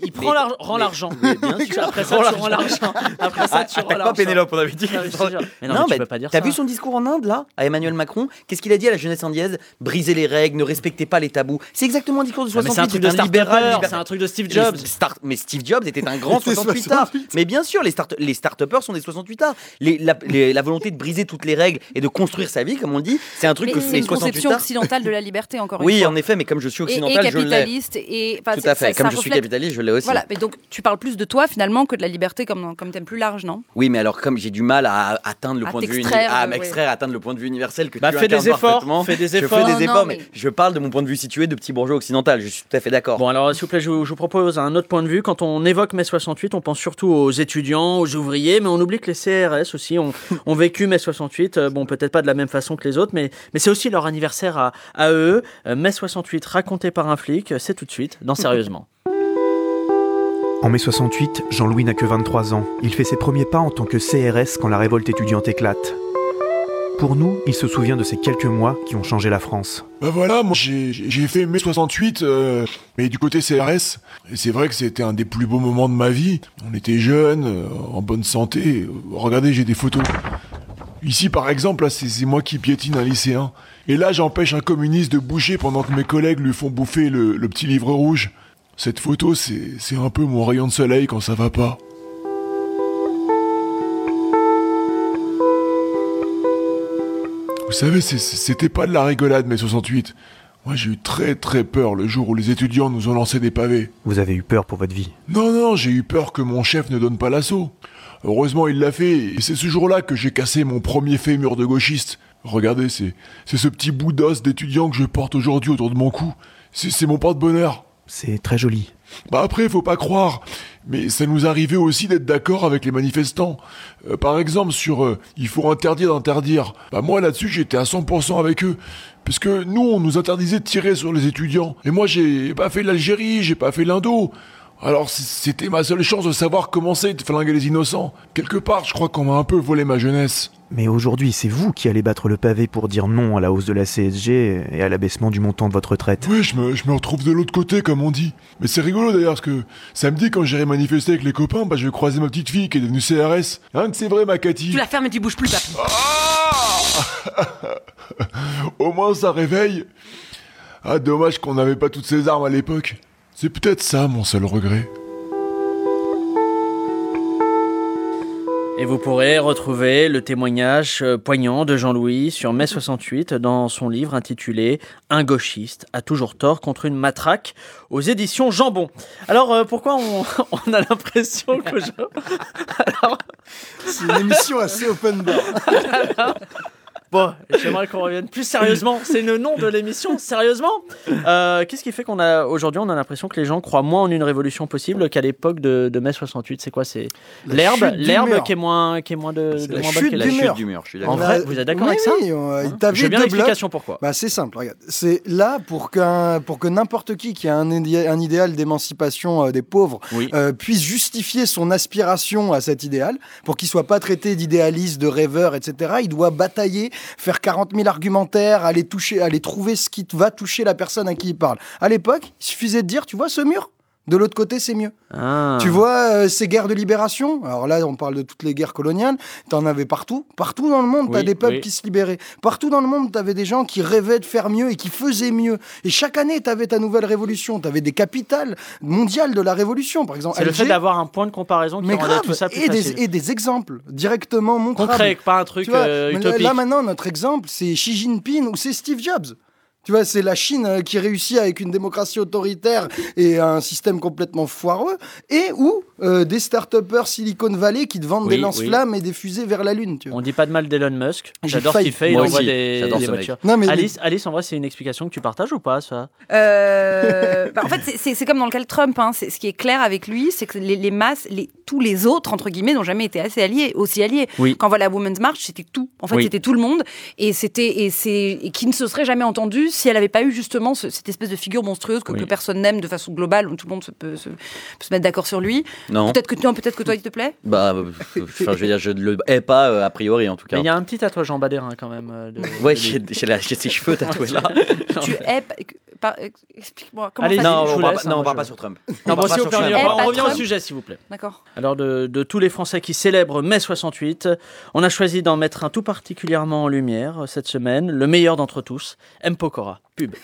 il prend Mais- l'argent, rend mais- l'argent. mais bien sûr. Après ça, tu rends l'argent. Après ça, Ah, tu rends attaque l'argent. pas Pénélope, on avait dit. Non, mais je te jure. Mais non, mais tu mais peux pas dire T'as ça. vu son discours en Inde, là, à Emmanuel Macron? Qu'est-ce qu'il a dit à la jeunesse indienne? Briser les règles, ne respectez pas les tabous. C'est exactement le discours de Ah, mais 68. c'est un truc de c'est libéral, start-upper, libéral. c'est un truc de Steve Mais Jobs. start- Mais Steve Jobs était un grand C'était 68 arts. 68. Mais bien sûr, les, start les start-uppers sont des 68 arts. Les- la, les- la volonté de briser toutes les règles et de construire sa vie, comme on dit, c'est un truc Mais que c'est une 68 conception arts. occidentale de la liberté, encore <laughs> une Oui, fois. en effet, mais comme je suis Et- occidental, et, je l'ai. capitaliste et Tout à fait. ça- Comme ça je suis capitaliste, je l'ai aussi. Voilà, mais donc tu parles plus de toi finalement que de la liberté comme comme thème plus large, non? Oui, mais alors comme j'ai du mal à atteindre le À point de vue à m'extraire, à atteindre le point de vue universel que Bah, tu fais des efforts, fais des Je efforts. fais Non, des efforts, mais- je parle de mon point de vue situé de petit bourgeois occidental. Je suis tout à fait d'accord. Bon, alors, s'il vous plaît, je vous, je vous propose un autre point de vue. Quand on évoque mai 68, on pense surtout aux étudiants, aux ouvriers, mais on oublie que les CRS aussi ont, vécu mai 68. Euh, Bon, peut-être pas de la même façon que les autres, mais, c'est aussi leur anniversaire à, à eux. Euh, mai 68, raconté par un flic, c'est tout de suite dans Sérieusement. <laughs> En mai 68, Jean-Louis n'a que 23 ans. Il fait ses premiers pas en tant que CRS quand la révolte étudiante éclate. Pour nous, il se souvient de ces quelques mois qui ont changé la France. Bah voilà, moi j'ai fait mai 68, euh, mais du côté CRS. Et c'est vrai que c'était un des plus beaux moments de ma vie. On était jeunes, euh, en bonne santé. Regardez, j'ai des photos. Ici par exemple, c'est moi qui piétine un lycéen. Et là, j'empêche un communiste de bouger pendant que mes collègues lui font bouffer le, petit livre rouge. Cette photo, c'est un peu mon rayon de soleil quand ça va pas. Vous savez, c'était pas de la rigolade, mai 68. Moi, j'ai eu très très peur le jour où les étudiants nous ont lancé des pavés. Vous avez eu peur pour votre vie? Non, non, j'ai eu peur que mon chef ne donne pas l'assaut. Heureusement, il l'a fait, et c'est ce jour-là que j'ai cassé mon premier fémur de gauchiste. Regardez, c'est c'est ce petit bout d'os d'étudiant que je porte aujourd'hui autour de mon cou. C'est c'est mon porte-bonheur. C'est très joli. Bah après, faut pas croire. Mais ça nous arrivait aussi d'être d'accord avec les manifestants. Euh, par exemple, sur euh, il faut interdire d'interdire. Bah moi là-dessus, j'étais à 100% avec eux. Puisque nous, on nous interdisait de tirer sur les étudiants. Et moi, j'ai pas fait l'Algérie, j'ai pas fait l'Indo. Alors c'était ma seule chance de savoir comment c'est de flinguer les innocents. Quelque part, je crois qu'on m'a un peu volé ma jeunesse. Mais aujourd'hui, c'est vous qui allez battre le pavé pour dire non à la hausse de la CSG et à l'abaissement du montant de votre retraite. Ouais, je me, je me retrouve de l'autre côté, comme on dit. Mais c'est rigolo d'ailleurs, parce que samedi, quand j'irai manifester avec les copains, bah, je vais croiser ma petite fille qui est devenue CRS. Hein, que c'est vrai, ma Cathy? Tu la fermes et tu bouges plus, papy. <laughs> Au moins, ça réveille. Ah, dommage qu'on n'avait pas toutes ces armes à l'époque. C'est peut-être ça, mon seul regret. Et vous pourrez retrouver le témoignage euh, poignant de Jean-Louis sur mai 68 dans son livre intitulé Un gauchiste a toujours tort contre une matraque aux éditions Jambon. Alors euh, pourquoi on, <laughs> on a l'impression que je... <laughs> C'est une émission assez open bar. <laughs> Bon, j'aimerais qu'on revienne plus sérieusement. C'est le nom de l'émission, sérieusement. Euh, Qu'est-ce qui fait qu'on a aujourd'hui, on a l'impression que les gens croient moins en une révolution possible qu'à l'époque de, de mai 68 C'est quoi? C'est l'herbe, chute l'herbe qui est moins, qui est moins de, de la moins chute bonne la mur. du mur, je suis En vrai, vous êtes d'accord Oui, avec ça? oui, euh, t'avais Je veux bien deux l'explication blocs. pourquoi. Bah, c'est simple, regarde. C'est là pour, qu'un, pour que n'importe qui qui a un, idé- un idéal d'émancipation euh, des pauvres Oui. euh, puisse justifier son aspiration à cet idéal, pour qu'il soit pas traité d'idéaliste, de rêveur, etc. Il doit batailler, faire 40 000 argumentaires, aller toucher, aller trouver ce qui va toucher la personne à qui il parle. À l'époque, il suffisait de dire, tu vois ce mur? De l'autre côté, c'est mieux. Ah. Tu vois euh, ces guerres de libération Alors là, on parle de toutes les guerres coloniales. T'en avais partout. Partout dans le monde, t'as Oui, des peuples oui. qui se libéraient. Partout dans le monde, t'avais des gens qui rêvaient de faire mieux et qui faisaient mieux. Et chaque année, t'avais ta nouvelle révolution. T'avais des capitales mondiales de la révolution. Par exemple, C'est le fait d'avoir un point de comparaison qui Mais grave, tout ça plus et, des, et des exemples directement montrables. Concret, pas un truc vois, euh, utopique. Là maintenant, notre exemple, c'est Xi Jinping ou c'est Steve Jobs. Tu vois, c'est la Chine euh, qui réussit avec une démocratie autoritaire et un système complètement foireux, et ou euh, des start-upers Silicon Valley qui te vendent Oui, des lance-flammes et des fusées vers la Lune. Tu vois. On dit pas de mal d'Elon Musk. J'adore ce qu'il fait. Il Moi envoie des, j'adore des voitures. Non, mais- Alice, Alice, en vrai, c'est une explication que tu partages ou pas, ça? Euh, bah, en fait, c'est- comme dans le cas de Trump. hein. Ce qui est clair avec lui, c'est que les, les masses, les, tous les autres, entre guillemets, n'ont jamais été assez alliés, aussi alliés. Oui. Quand on voit la Women's March, c'était tout. En fait, Oui. c'était tout le monde. Et, c'était, et, c'est, et qui ne se serait jamais entendu si elle n'avait pas eu justement ce- cette espèce de figure monstrueuse que, Oui. que personne n'aime de façon globale, où tout le monde se- peut, se, peut se mettre d'accord sur lui. Non. Peut-être que, non, peut-être que toi, il te plaît? Bah, euh, enfin, je veux dire, je ne le hais pas euh, a priori en tout cas. Mais il y a un petit tatouage en Badérin quand même. euh, de- Ouais, de- j'ai ses cheveux tatoués là. <laughs> Tu hais. Par- Explique-moi. Comment Allez, ça non, vous on laisse, pas- hein, non, on je- pas sur Trump. Non, On bon, si sur Trump. revient au sujet, s'il vous plaît. D'accord. Alors, de, de tous les Français qui célèbrent mai 68, on a choisi d'en mettre un tout particulièrement en lumière euh, cette semaine, le meilleur d'entre tous, M. Pokora. Pub.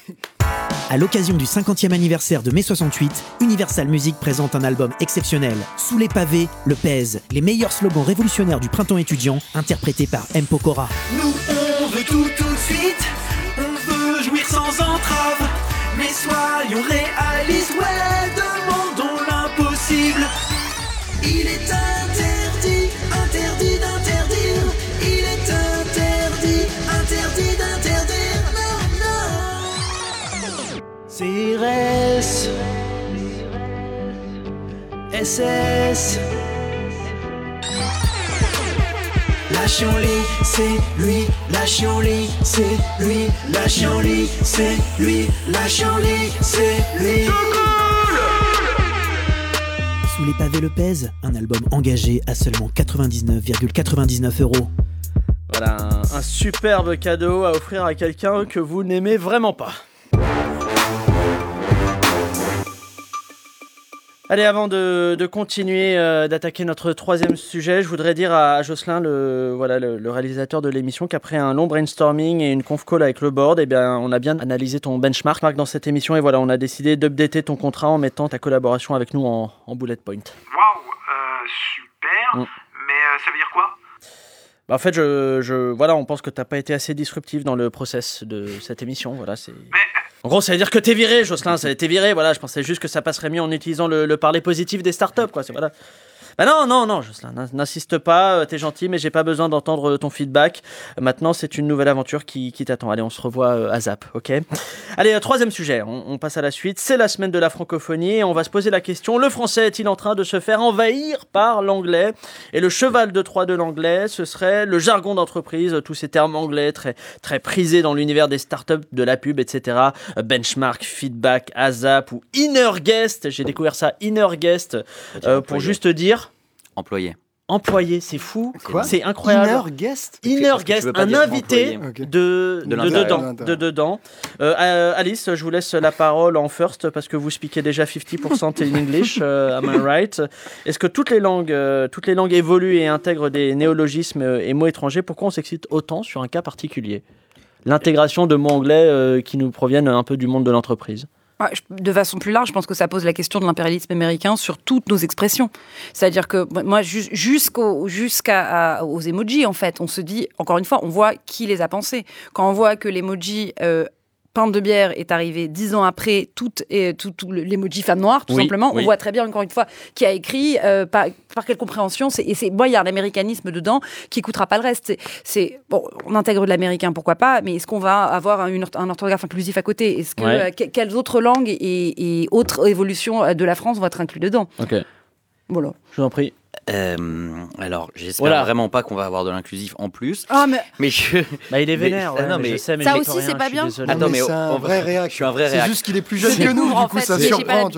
À l'occasion du 50e anniversaire de mai 68, Universal Music présente un album exceptionnel. Sous les pavés, le pèse, les meilleurs slogans révolutionnaires du printemps étudiant, interprétés par M. Pokora. Nous on veut tout tout de suite, on veut jouir sans entrave, soyons réalistes, ouais, demandons l'impossible. Il est interdit, interdit d'interdire, il est interdit, interdit d'interdire, non, non. CRS, SS. Lâchons-les, c'est lui, lâchons-les, c'est lui, lâchons-les, c'est lui, lâchons-les, c'est lui. Sous les pavés, le pèse, un album engagé à seulement 99,99 euros. Voilà, un, un superbe cadeau à offrir à quelqu'un que vous n'aimez vraiment pas. Allez, avant de, de continuer euh, d'attaquer notre troisième sujet, je voudrais dire à, à Jocelyn, le, voilà, le, le réalisateur de l'émission, qu'après un long brainstorming et une conf call avec le board, eh bien, on a bien analysé ton benchmark dans cette émission et voilà, on a décidé d'updater ton contrat en mettant ta collaboration avec nous en, en bullet point. Waouh, euh, super. Mm. Mais euh, ça veut dire quoi? Bah, en fait, je, je, voilà, on pense que t'as pas été assez disruptif dans le process de cette émission. Voilà, c'est. En gros, ça veut dire que t'es viré, Jocelyn. T'es viré. Voilà, je pensais juste que ça passerait mieux en utilisant le, le parler positif des startups, quoi. Voilà. Bah non, non, non, Jocelyn, n'in- n'insiste pas, euh, t'es gentil, mais j'ai pas besoin d'entendre ton feedback. Euh, Maintenant, c'est une nouvelle aventure qui, qui t'attend. Allez, on se revoit euh, à Zap, ok? Allez, euh, troisième sujet, on, on passe à la suite. C'est la semaine de la francophonie et on va se poser la question, le français est-il en train de se faire envahir par l'anglais? Et le cheval de Troie de l'anglais, ce serait le jargon d'entreprise, tous ces termes anglais très, très prisés dans l'univers des startups, de la pub, etc. Euh, Benchmark, feedback, ASAP ou inner guest. J'ai découvert ça, inner guest, euh, pour juste dire Employé. employé, c'est fou, Quoi c'est incroyable. Inner guest Inner guest, un invité de, De dedans. De dedans. Euh, euh, Alice, je vous laisse la parole en first parce que vous speakez déjà 50% in English, <laughs> euh, am I right? Est-ce que toutes les langues, euh, toutes les langues évoluent et intègrent des néologismes et mots étrangers? Pourquoi on s'excite autant sur un cas particulier? L'intégration de mots anglais euh, qui nous proviennent un peu du monde de l'entreprise. Je- De façon plus large, je pense que ça pose la question de l'impérialisme américain sur toutes nos expressions. C'est-à-dire que moi, jus- jusqu'au- jusqu'à à- aux emojis, en fait, on se dit, encore une fois, on voit qui les a pensés. Quand on voit que l'emoji euh, pinte de bière est arrivé dix ans après tout, et, tout, tout le- l'emoji femme noire, tout Oui, simplement, oui. on voit très bien, encore une fois, qui a écrit, euh, par, par quelle compréhension. c'est- Et c'est, moi, il y a un américanisme dedans qui coûtera pas le reste. C'est, bon, on intègre de l'américain, pourquoi pas, mais est-ce qu'on va avoir un, une orth- un orthographe inclusif à côté? Est-ce que Ouais. euh, que- quelles autres langues et, et autres évolutions euh, de la France vont être inclus dedans? Ok. Voilà. Je vous en prie. Euh, alors, j'espère Voilà. vraiment pas qu'on va avoir de l'inclusif en plus. Ah, mais Mais je. Bah, il est Mais- vénère, Ah, ouais, non, mais je sais, mais Ça aussi, c'est pas bien. Attends, mais c'est va- vrai réac. Je suis un vrai C'est réac. juste qu'il est plus jeune Je que nous, du en coup, fait, ça surprend.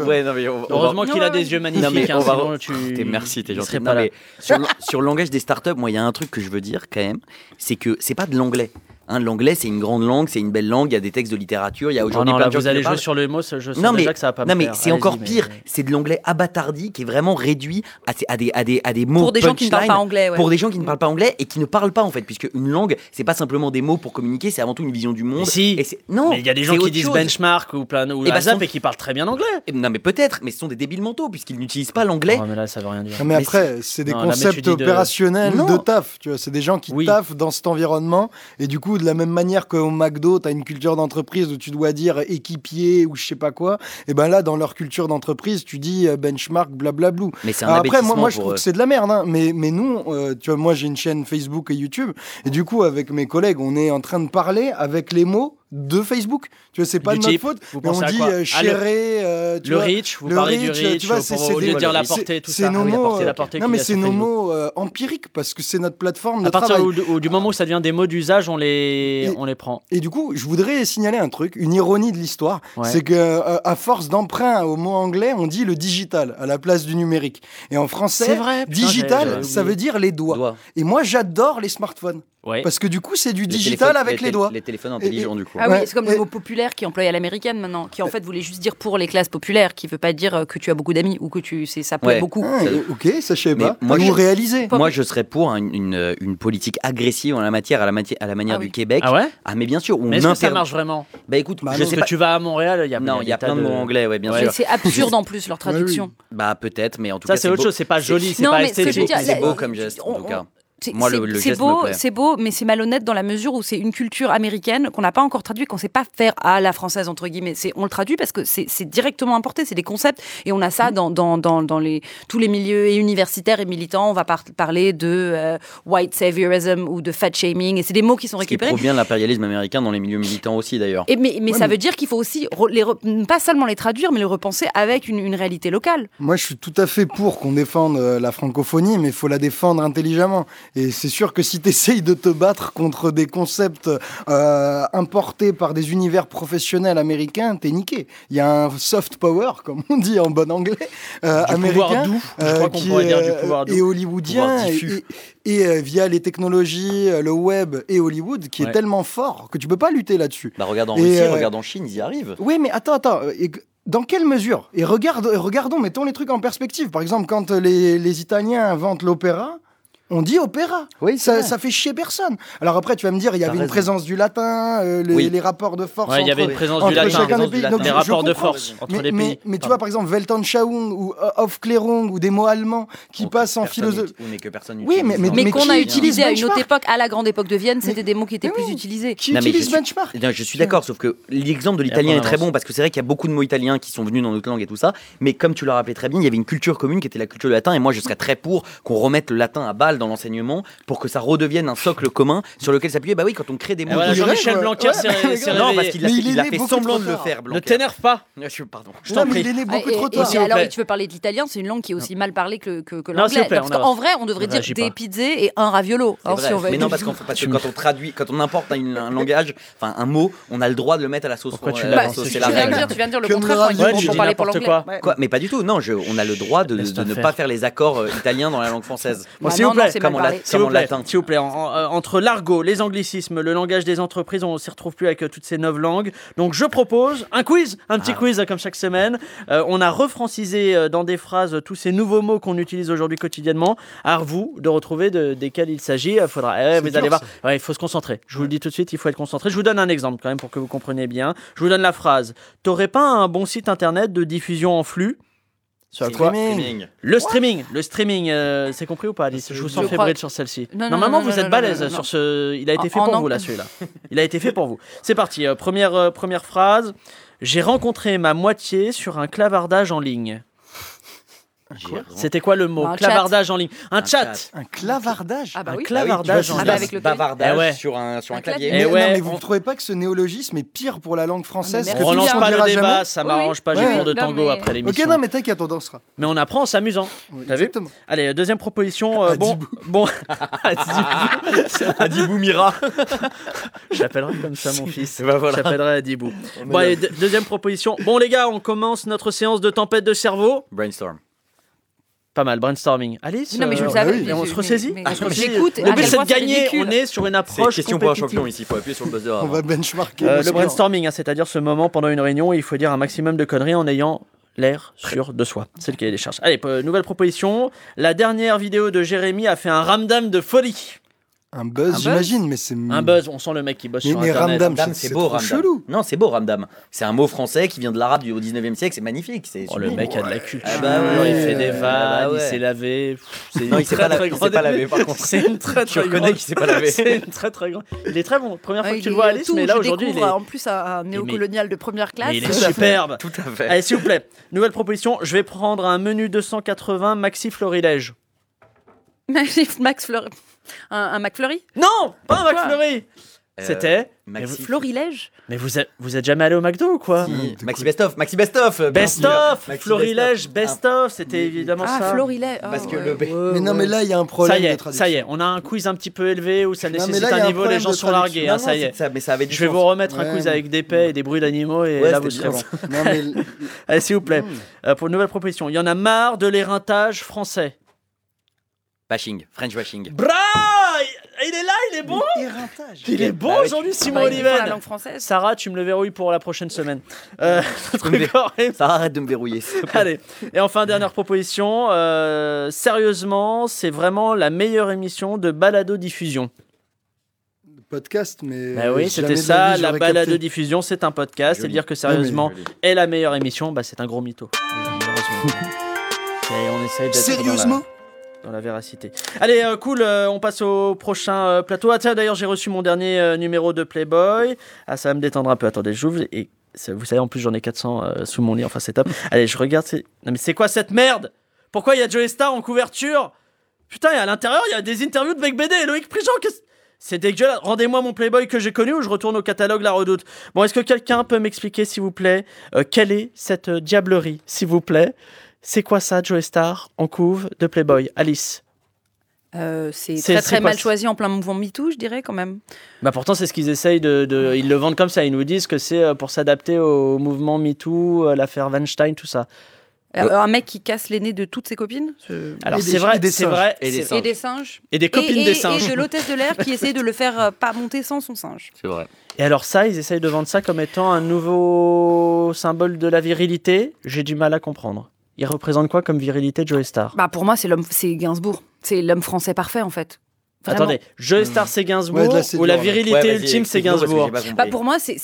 Heureusement qu'il a des yeux Non, magnifiques. mais hein, on va- sinon tu- T'es- merci, t'es il gentil. sur, le- le langage des startups, moi, il y a un truc que je veux dire quand même, c'est que c'est pas de l'anglais. Hein, l'anglais, c'est une grande langue, c'est une belle langue. Il y a des textes de littérature. Il y a Oh aujourd'hui non, plein là, de gens vous qui allez le jouer sur les mots, ça- je sens Non mais, déjà que ça va pas me non mais c'est encore mais- pire, c'est de l'anglais abattardi qui est vraiment réduit à, des, à, des, à des mots Pour des gens qui ne parlent pas anglais, ouais. Pour des gens qui ne parlent pas anglais et qui ne parlent pas en fait, puisque une langue, c'est pas simplement des mots pour communiquer, c'est avant tout une vision du monde. Mais si. Et c'est- non, Mais il y a des gens qui disent chose. benchmark ou plein ou ben, ASAP sont- et qui parlent très bien anglais. Eh, Non mais peut-être, mais ce sont des débiles mentaux puisqu'ils n'utilisent pas l'anglais. Oh, mais là, ça veut rien dire. Non, mais Mais après, c'est des Non, concepts de- opérationnels Non. de taf. Tu vois, c'est des gens qui Oui. taffent dans cet environnement. Et du coup, de la même manière qu'au McDo, tu as une culture d'entreprise où tu dois dire équipier ou je sais pas quoi. Et ben là, dans leur culture d'entreprise, tu dis euh, benchmark, blablabla. Mais c'est un Après, moi, je pour trouve. C'est de la merde. hein. Mais, mais nous, euh, tu vois, moi, j'ai une chaîne Facebook et YouTube. Et du coup, avec mes collègues, on est en train de parler avec les mots de Facebook. Tu vois, c'est pas Du de notre faute. vous Mais on dit euh, Ah, le- chéré, euh, tu le vois, reach, vous le parlez du reach, tu vois, c'est- au lieu de dire la portée, tout c'est ça. nos oui, la mots, la euh, portée non, mais c'est nos mots euh, empiriques parce que c'est notre plateforme de À partir travail. où- où- du moment où ça devient des mots d'usage, on les, Et- on les prend. Et du coup, je voudrais signaler un truc, une ironie de l'histoire, Ouais. c'est que euh, à force d'emprunt au mot anglais, on dit le digital à la place du numérique. Et en français, vrai, digital, ça veut dire les. Doigts. Et moi, j'adore les smartphones Ouais. parce que du coup, c'est du Les digital avec les, doigts. Les téléphones intelligents du coup. Ah Ouais. oui, c'est comme le mot populaire qui est employé à l'américaine maintenant, qui en fait voulait juste dire pour les classes populaires, qui veut pas dire euh, que tu as beaucoup d'amis ou que tu ça plaît Ouais. beaucoup. Ah, Ça- ok, ça je Mais pas. moi, je- réaliser. Moi, je serais pour hein, une, une, une politique agressive en la matière, à la, mati- à la manière Ah du. Québec. Ah ouais? Ah, mais bien sûr, Mais est-ce que ça marche vraiment? Bah écoute, Bah je non. sais pas. que tu vas à Montréal, il y a Non, il y a plein de mots anglais, ouais, bien sûr. c'est absurde en plus leur <laughs> traduction. Bah peut-être, mais en tout Ça, cas, c'est autre chose, c'est pas joli, c'est pas esthétique. C'est beau comme geste, en tout cas. C'est- Moi, le- c'est- le c'est geste me beau, plaît. c'est beau, mais c'est malhonnête dans la mesure où c'est une culture américaine qu'on n'a pas encore traduit, qu'on sait pas faire à la française entre guillemets. C'est on le traduit parce que c'est c'est directement importé, c'est des concepts et on a ça dans dans dans, dans les tous les milieux et universitaires et militants. On va par- parler de euh, white saviorism ou de fat shaming et c'est des mots qui sont Ce qui récupérés. prouve bien l'impérialisme américain dans les milieux militants aussi d'ailleurs. Et mais mais Ouais, ça mais- veut dire qu'il faut aussi re- les re- pas seulement les traduire, mais les repenser avec une, une réalité locale. Moi, je suis tout à fait pour qu'on défende euh, la francophonie, mais il faut la défendre intelligemment. Et c'est sûr que si tu essayes de te battre contre des concepts euh, importés par des univers professionnels américains, t'es niqué. Il y a un soft power, comme on dit en bon anglais, euh, Du pouvoir américain, doux. Je euh, crois qu'on qui pourrait est, dire du euh, pouvoir doux. et hollywoodien, et, diffus. et- et, euh, via les technologies, euh, le web et Hollywood, qui Ouais. est tellement fort que tu peux pas lutter là-dessus. Bah regarde en Et, Russie, euh, regarde en Chine, ils y arrivent. Oui, mais attends, attends. euh, et dans quelle mesure? Et regarde, regardons, mettons les trucs en perspective. Par exemple, quand euh, les, les Italiens inventent l'opéra, on dit opéra. Oui, ça, fait chier personne. Alors après, tu vas me dire, il y avait une présence du latin, euh, les, rapports de force. Il y avait une présence du latin, les rapports de force entre mais, les pays. Mais, tu vois, par exemple, Weltanschauung ou euh, Aufklärung ou des mots allemands qui passent en philosophie. Mais Oui, mais, mais, qu'on a utilisé à une autre époque, à la grande époque de Vienne, c'était des mots qui étaient plus utilisés. Qui utilise benchmark Je suis d'accord, sauf que l'exemple de l'italien est très bon parce que c'est vrai qu'il y a beaucoup de mots italiens qui sont venus dans notre langue et tout ça. Mais comme tu l'as rappelé très bien, il y avait une culture commune qui était la culture du latin et moi, je serais très pour qu'on remette le latin à balle dans l'enseignement pour que ça redevienne un socle commun sur lequel s'appuyer. Bah oui, quand on crée des mots. Voilà, Jean-Michel Blanquer, c'est Non, parce qu'il a, il fait semblant de, le faire. Blanquer. Ne t'énerve pas. <laughs> Je, pardon. Je t'en prie. Il est beaucoup ah, trop tard. Et alors, tu veux parler de l'italien, c'est une langue qui est aussi mal parlée que, que, que l'anglais. En vrai, on devrait dire des pizzas et un raviolo. Hein, mais non, parce que quand on traduit, quand on importe un langage, enfin un mot, on a le droit de le mettre à la sauce. Pourquoi tu Tu viens de dire le contraire quand parler pour l'anglais. Mais pas du tout. Non, on a le droit de ne pas faire les accords euh, italiens dans la langue française. Bon, bah S'il vous plaît, vrai, comme on, comme on l'atteint. S'il vous plaît, entre l'argot, les anglicismes, le langage des entreprises, on ne s'y retrouve plus avec euh, toutes ces neuf langues. Donc je propose un quiz, un petit ah. quiz comme chaque semaine. Euh, on a refrancisé euh, dans des phrases tous ces nouveaux mots qu'on utilise aujourd'hui quotidiennement. À vous de retrouver desquels il s'agit. Il Faudra, eh, vous allez voir, il ouais, faut se concentrer. Je vous le dis tout de suite, il faut être concentré. Je vous donne un exemple quand même pour que vous compreniez bien. Je vous donne la phrase. T'aurais pas un bon site internet de diffusion en flux? Sur quoi streaming. Le streaming, le streaming, c'est compris ou pas Alice? Je vous sens fébrile sur celle-ci. Normalement, vous êtes balèze sur ce. Il a été fait pour vous là, celui-là. Il a été fait pour vous. C'est parti. Euh, première euh, première phrase. J'ai rencontré ma moitié sur un clavardage en ligne. C'était quoi le mot bah, Un chat. Clavardage en ligne. Un, chat. Un clavardage Ah bah Un clavardage ah en Ah ligne. Bah, avec le bavardage Eh ouais. sur un, sur un Un clavier. Mais, Eh ouais. non, mais vous ne trouvez pas que ce néologisme est pire pour la langue ah, française On tu relance pas le débat, ça m'arrange pas, j'ai Ouais. cours de Non, tango mais- après Ok, non, mais t'inquiète, on dansera. Mais on apprend en s'amusant. Oui, T'as vu exactement. Allez, deuxième proposition. <laughs> Euh, bon, bon. <laughs> Adibou. Adibou Mira. <laughs> Je l'appellerai comme ça, mon fils. Bah voilà. Je l'appellerai Adibou. Bon, deuxième proposition. Bon, les gars, on commence notre séance de tempête de cerveau. Brainstorm. Pas mal, brainstorming. Allez, Non, mais je euh, le savais. on se ressaisit ah, On se ah, Le but, c'est de gagner. On est sur une C'est approche. question pour un champion ici, faut appuyer sur le buzzer. <laughs> On va benchmarker. Euh, le brainstorming, hein, c'est-à-dire ce moment pendant une réunion où il faut dire un maximum de conneries en ayant l'air sûr de soi. C'est le cahier des charges. Allez, nouvelle proposition. La dernière vidéo de Jérémy a fait un ramdam de folie. Un buzz, j'imagine, mais c'est. Un buzz, on sent le mec qui bosse mais sur mais Internet. Ramdam, c'est beau, Ramdam. Chelou. Non, c'est beau, Ramdam. C'est un mot français qui vient de l'arabe du 19e siècle, c'est magnifique. Oh, le mec a de la culture. Ah bah il fait des ah bah vannes, il s'est lavé. Non, il s'est pas, lavé, par contre. C'est très, très Tu reconnais qu'il s'est pas lavé. <laughs> c'est une très, très grande. Il est très bon. Première fois ah, que tu le vois, Alice, mais là aujourd'hui. Il est en plus un néocolonial de première classe. Il est superbe. Tout à fait. Allez, s'il vous plaît, nouvelle proposition. Je vais prendre un menu 280 Maxi Florilège. Max Florilège. Un, McFlurry? Non Pas un McFlurry euh, C'était Maxi... Florilège? Mais vous êtes, vous êtes jamais allé au McDo ou quoi? Si. Maxi Best of, Maxi Best of Best Florilège, bestoff? c'était évidemment ah, ça. Ah, Florilège oh. Parce que le mais non, mais là, il y a un problème. Ça y, est, ça y est, on a un quiz un petit peu élevé où ça nécessite un, niveau, les gens sont largués, hein, ça y est. Ça, mais ça avait Je vais vous remettre un quiz avec des paix et des bruits d'animaux et là, vous serez bon. Allez, <laughs> eh, s'il vous plaît, hmm. euh, pour une nouvelle proposition. Il y en a marre de l'éreintage français. Bashing, French washing. Bra Il est là, il est bon Il, est bon aujourd'hui, Simon Oliven. la langue française. Sarah, tu me le verrouilles pour la prochaine semaine. <laughs> Euh, ça arrête de me verrouiller. Allez, et enfin, dernière proposition. Euh, sérieusement, c'est vraiment la meilleure émission de balado-diffusion. Podcast, mais. Bah oui, euh, c'était ça, la balado-diffusion, c'est un podcast. Et dire que sérieusement est la meilleure émission, bah, c'est un gros mytho. Et on Sérieusement? la véracité. Allez, euh, cool, euh, on passe au prochain euh, plateau. Ah, tiens, d'ailleurs, j'ai reçu mon dernier numéro de Playboy. Ah, ça va me détendre un peu. Attendez, j'ouvre et vous savez, en plus, j'en ai 400 sous mon lit. Enfin, c'est top. <laughs> Allez, je regarde. Non, mais c'est quoi cette merde? Pourquoi il y a Joey Star en couverture? Putain, et à l'intérieur, il y a des interviews de Mec BD et Loïc Prigent. C'est -ce... dégueulasse. Rendez-moi mon Playboy que j'ai connu ou je retourne au catalogue La Redoute? Bon, est-ce que quelqu'un peut m'expliquer, s'il vous plaît, quelle est cette diablerie, s'il vous plaît? C'est quoi ça, Joe Star en couve de Playboy? Alice euh, c'est très très mal choisi en plein mouvement MeToo, je dirais quand même. Bah pourtant, c'est ce qu'ils essayent de, Ils le vendent comme ça. Ils nous disent que c'est euh, pour s'adapter au mouvement MeToo, euh, l'affaire Weinstein, tout ça. Un mec qui casse les nez de toutes ses copines Alors c'est vrai, c'est vrai. Et des, singes. Et des copines des singes. Et de l'hôtesse de l'air qui <laughs> essaie de le faire pas monter sans son singe. C'est vrai. Et alors ça, ils essayent de vendre ça comme étant un nouveau symbole de la virilité. J'ai du mal à comprendre. Il représente quoi comme virilité Joey Star? Bah pour moi c'est Gainsbourg, c'est l'homme français parfait en fait. Vraiment. Attendez, Joey Star c'est Gainsbourg ou la virilité ouais, ultime c'est Gainsbourg? bah, Pour moi c'est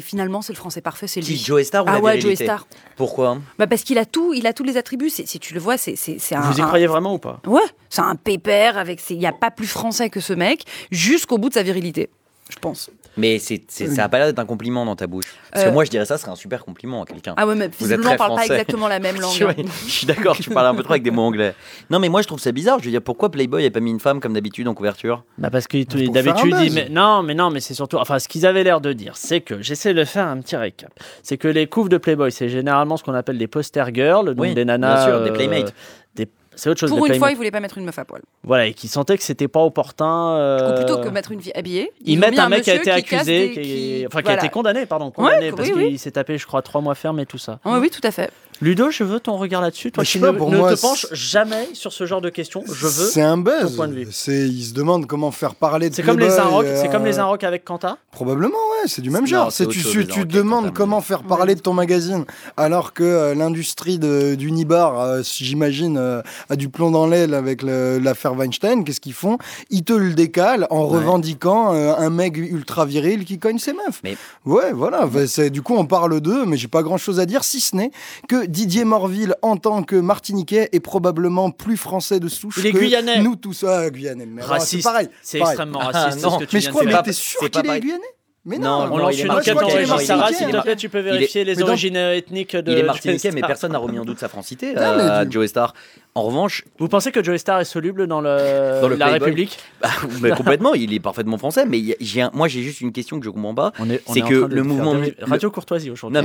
finalement c'est le français parfait c'est lui. Qui Joey Star ou ah la ouais Joey Star. Pourquoi? Bah parce qu'il a tout, il a tous les attributs. Si tu le vois c'est un. Vous y croyez vraiment ou pas? Ouais, c'est un pépère il n'y a pas plus français que ce mec jusqu'au bout de sa virilité, je pense. Mais c'est, c'est, ça a pas l'air d'être un compliment dans ta bouche. Parce que euh, moi, je dirais ça serait un super compliment à quelqu'un. Ah ouais, mais visiblement, on parle français. pas exactement la même <laughs> langue. Hein. <laughs> je suis d'accord, tu parles un peu trop avec des mots anglais. Non, mais moi, je trouve ça bizarre. Je veux dire, pourquoi Playboy n'a pas mis une femme comme d'habitude en couverture? Bah parce que d'habitude, ils met- non, mais non, mais c'est surtout. Enfin, ce qu'ils avaient l'air de dire, c'est que j'essaie de faire un petit récap. C'est que les couves de Playboy, c'est généralement ce qu'on appelle des poster girls, donc des nanas, des euh, playmates c'est autre chose. Pour une fois, ils voulait pas mettre une meuf à poil. Voilà, et qui sentait que c'était pas opportun. Euh... Plutôt que mettre une fille habillée, ils, ils mettent un, mec qui a été accusé, enfin qui a été condamné, pardon, condamné parce qu'il s'est tapé, je crois, trois mois ferme et tout ça. Oh, oui, tout à fait. Ludo, je veux ton regard là-dessus. Toi, ne, pour ne te penches jamais sur ce genre de questions. C'est un buzz. Point de vue. C'est, ils se demandent comment faire parler de. C'est comme les euh, C'est comme les Inrocks avec Quentin. Probablement, ouais. C'est du même genre. C'est tu, tu, tu demandes comment faire parler de ton magazine, alors que euh, l'industrie du Nibar, euh, j'imagine, a du plomb dans l'aile avec l'affaire Weinstein. Qu'est-ce qu'ils font? Ils te le décalent en revendiquant un mec ultra viril qui cogne ses meufs. Mais... Ouais, voilà. Bah, du coup, on parle d'eux, mais j'ai pas grand-chose à dire si ce n'est que Didier Morville, en tant que Martiniquais, est probablement plus français de souche que Guyanais. nous tous. Ah, Guyanais, mais. C'est pareil. Ah, c'est extrêmement raciste. Tu mais crois, sûr qu'il est. Guyanais? Mais non, on lance une enquête en. Sarah, s'il te plaît, tu peux vérifier les origines ethniques de. Il est martiniquais, mais personne n'a remis en doute sa francité à euh, Joe Star. En revanche. Vous pensez que Joe Star est soluble dans, le, dans le la République <laughs> bah, Complètement, il est parfaitement français, mais moi j'ai juste une question que je ne comprends pas. C'est que le mouvement. Radio Courtoisie aujourd'hui. <laughs>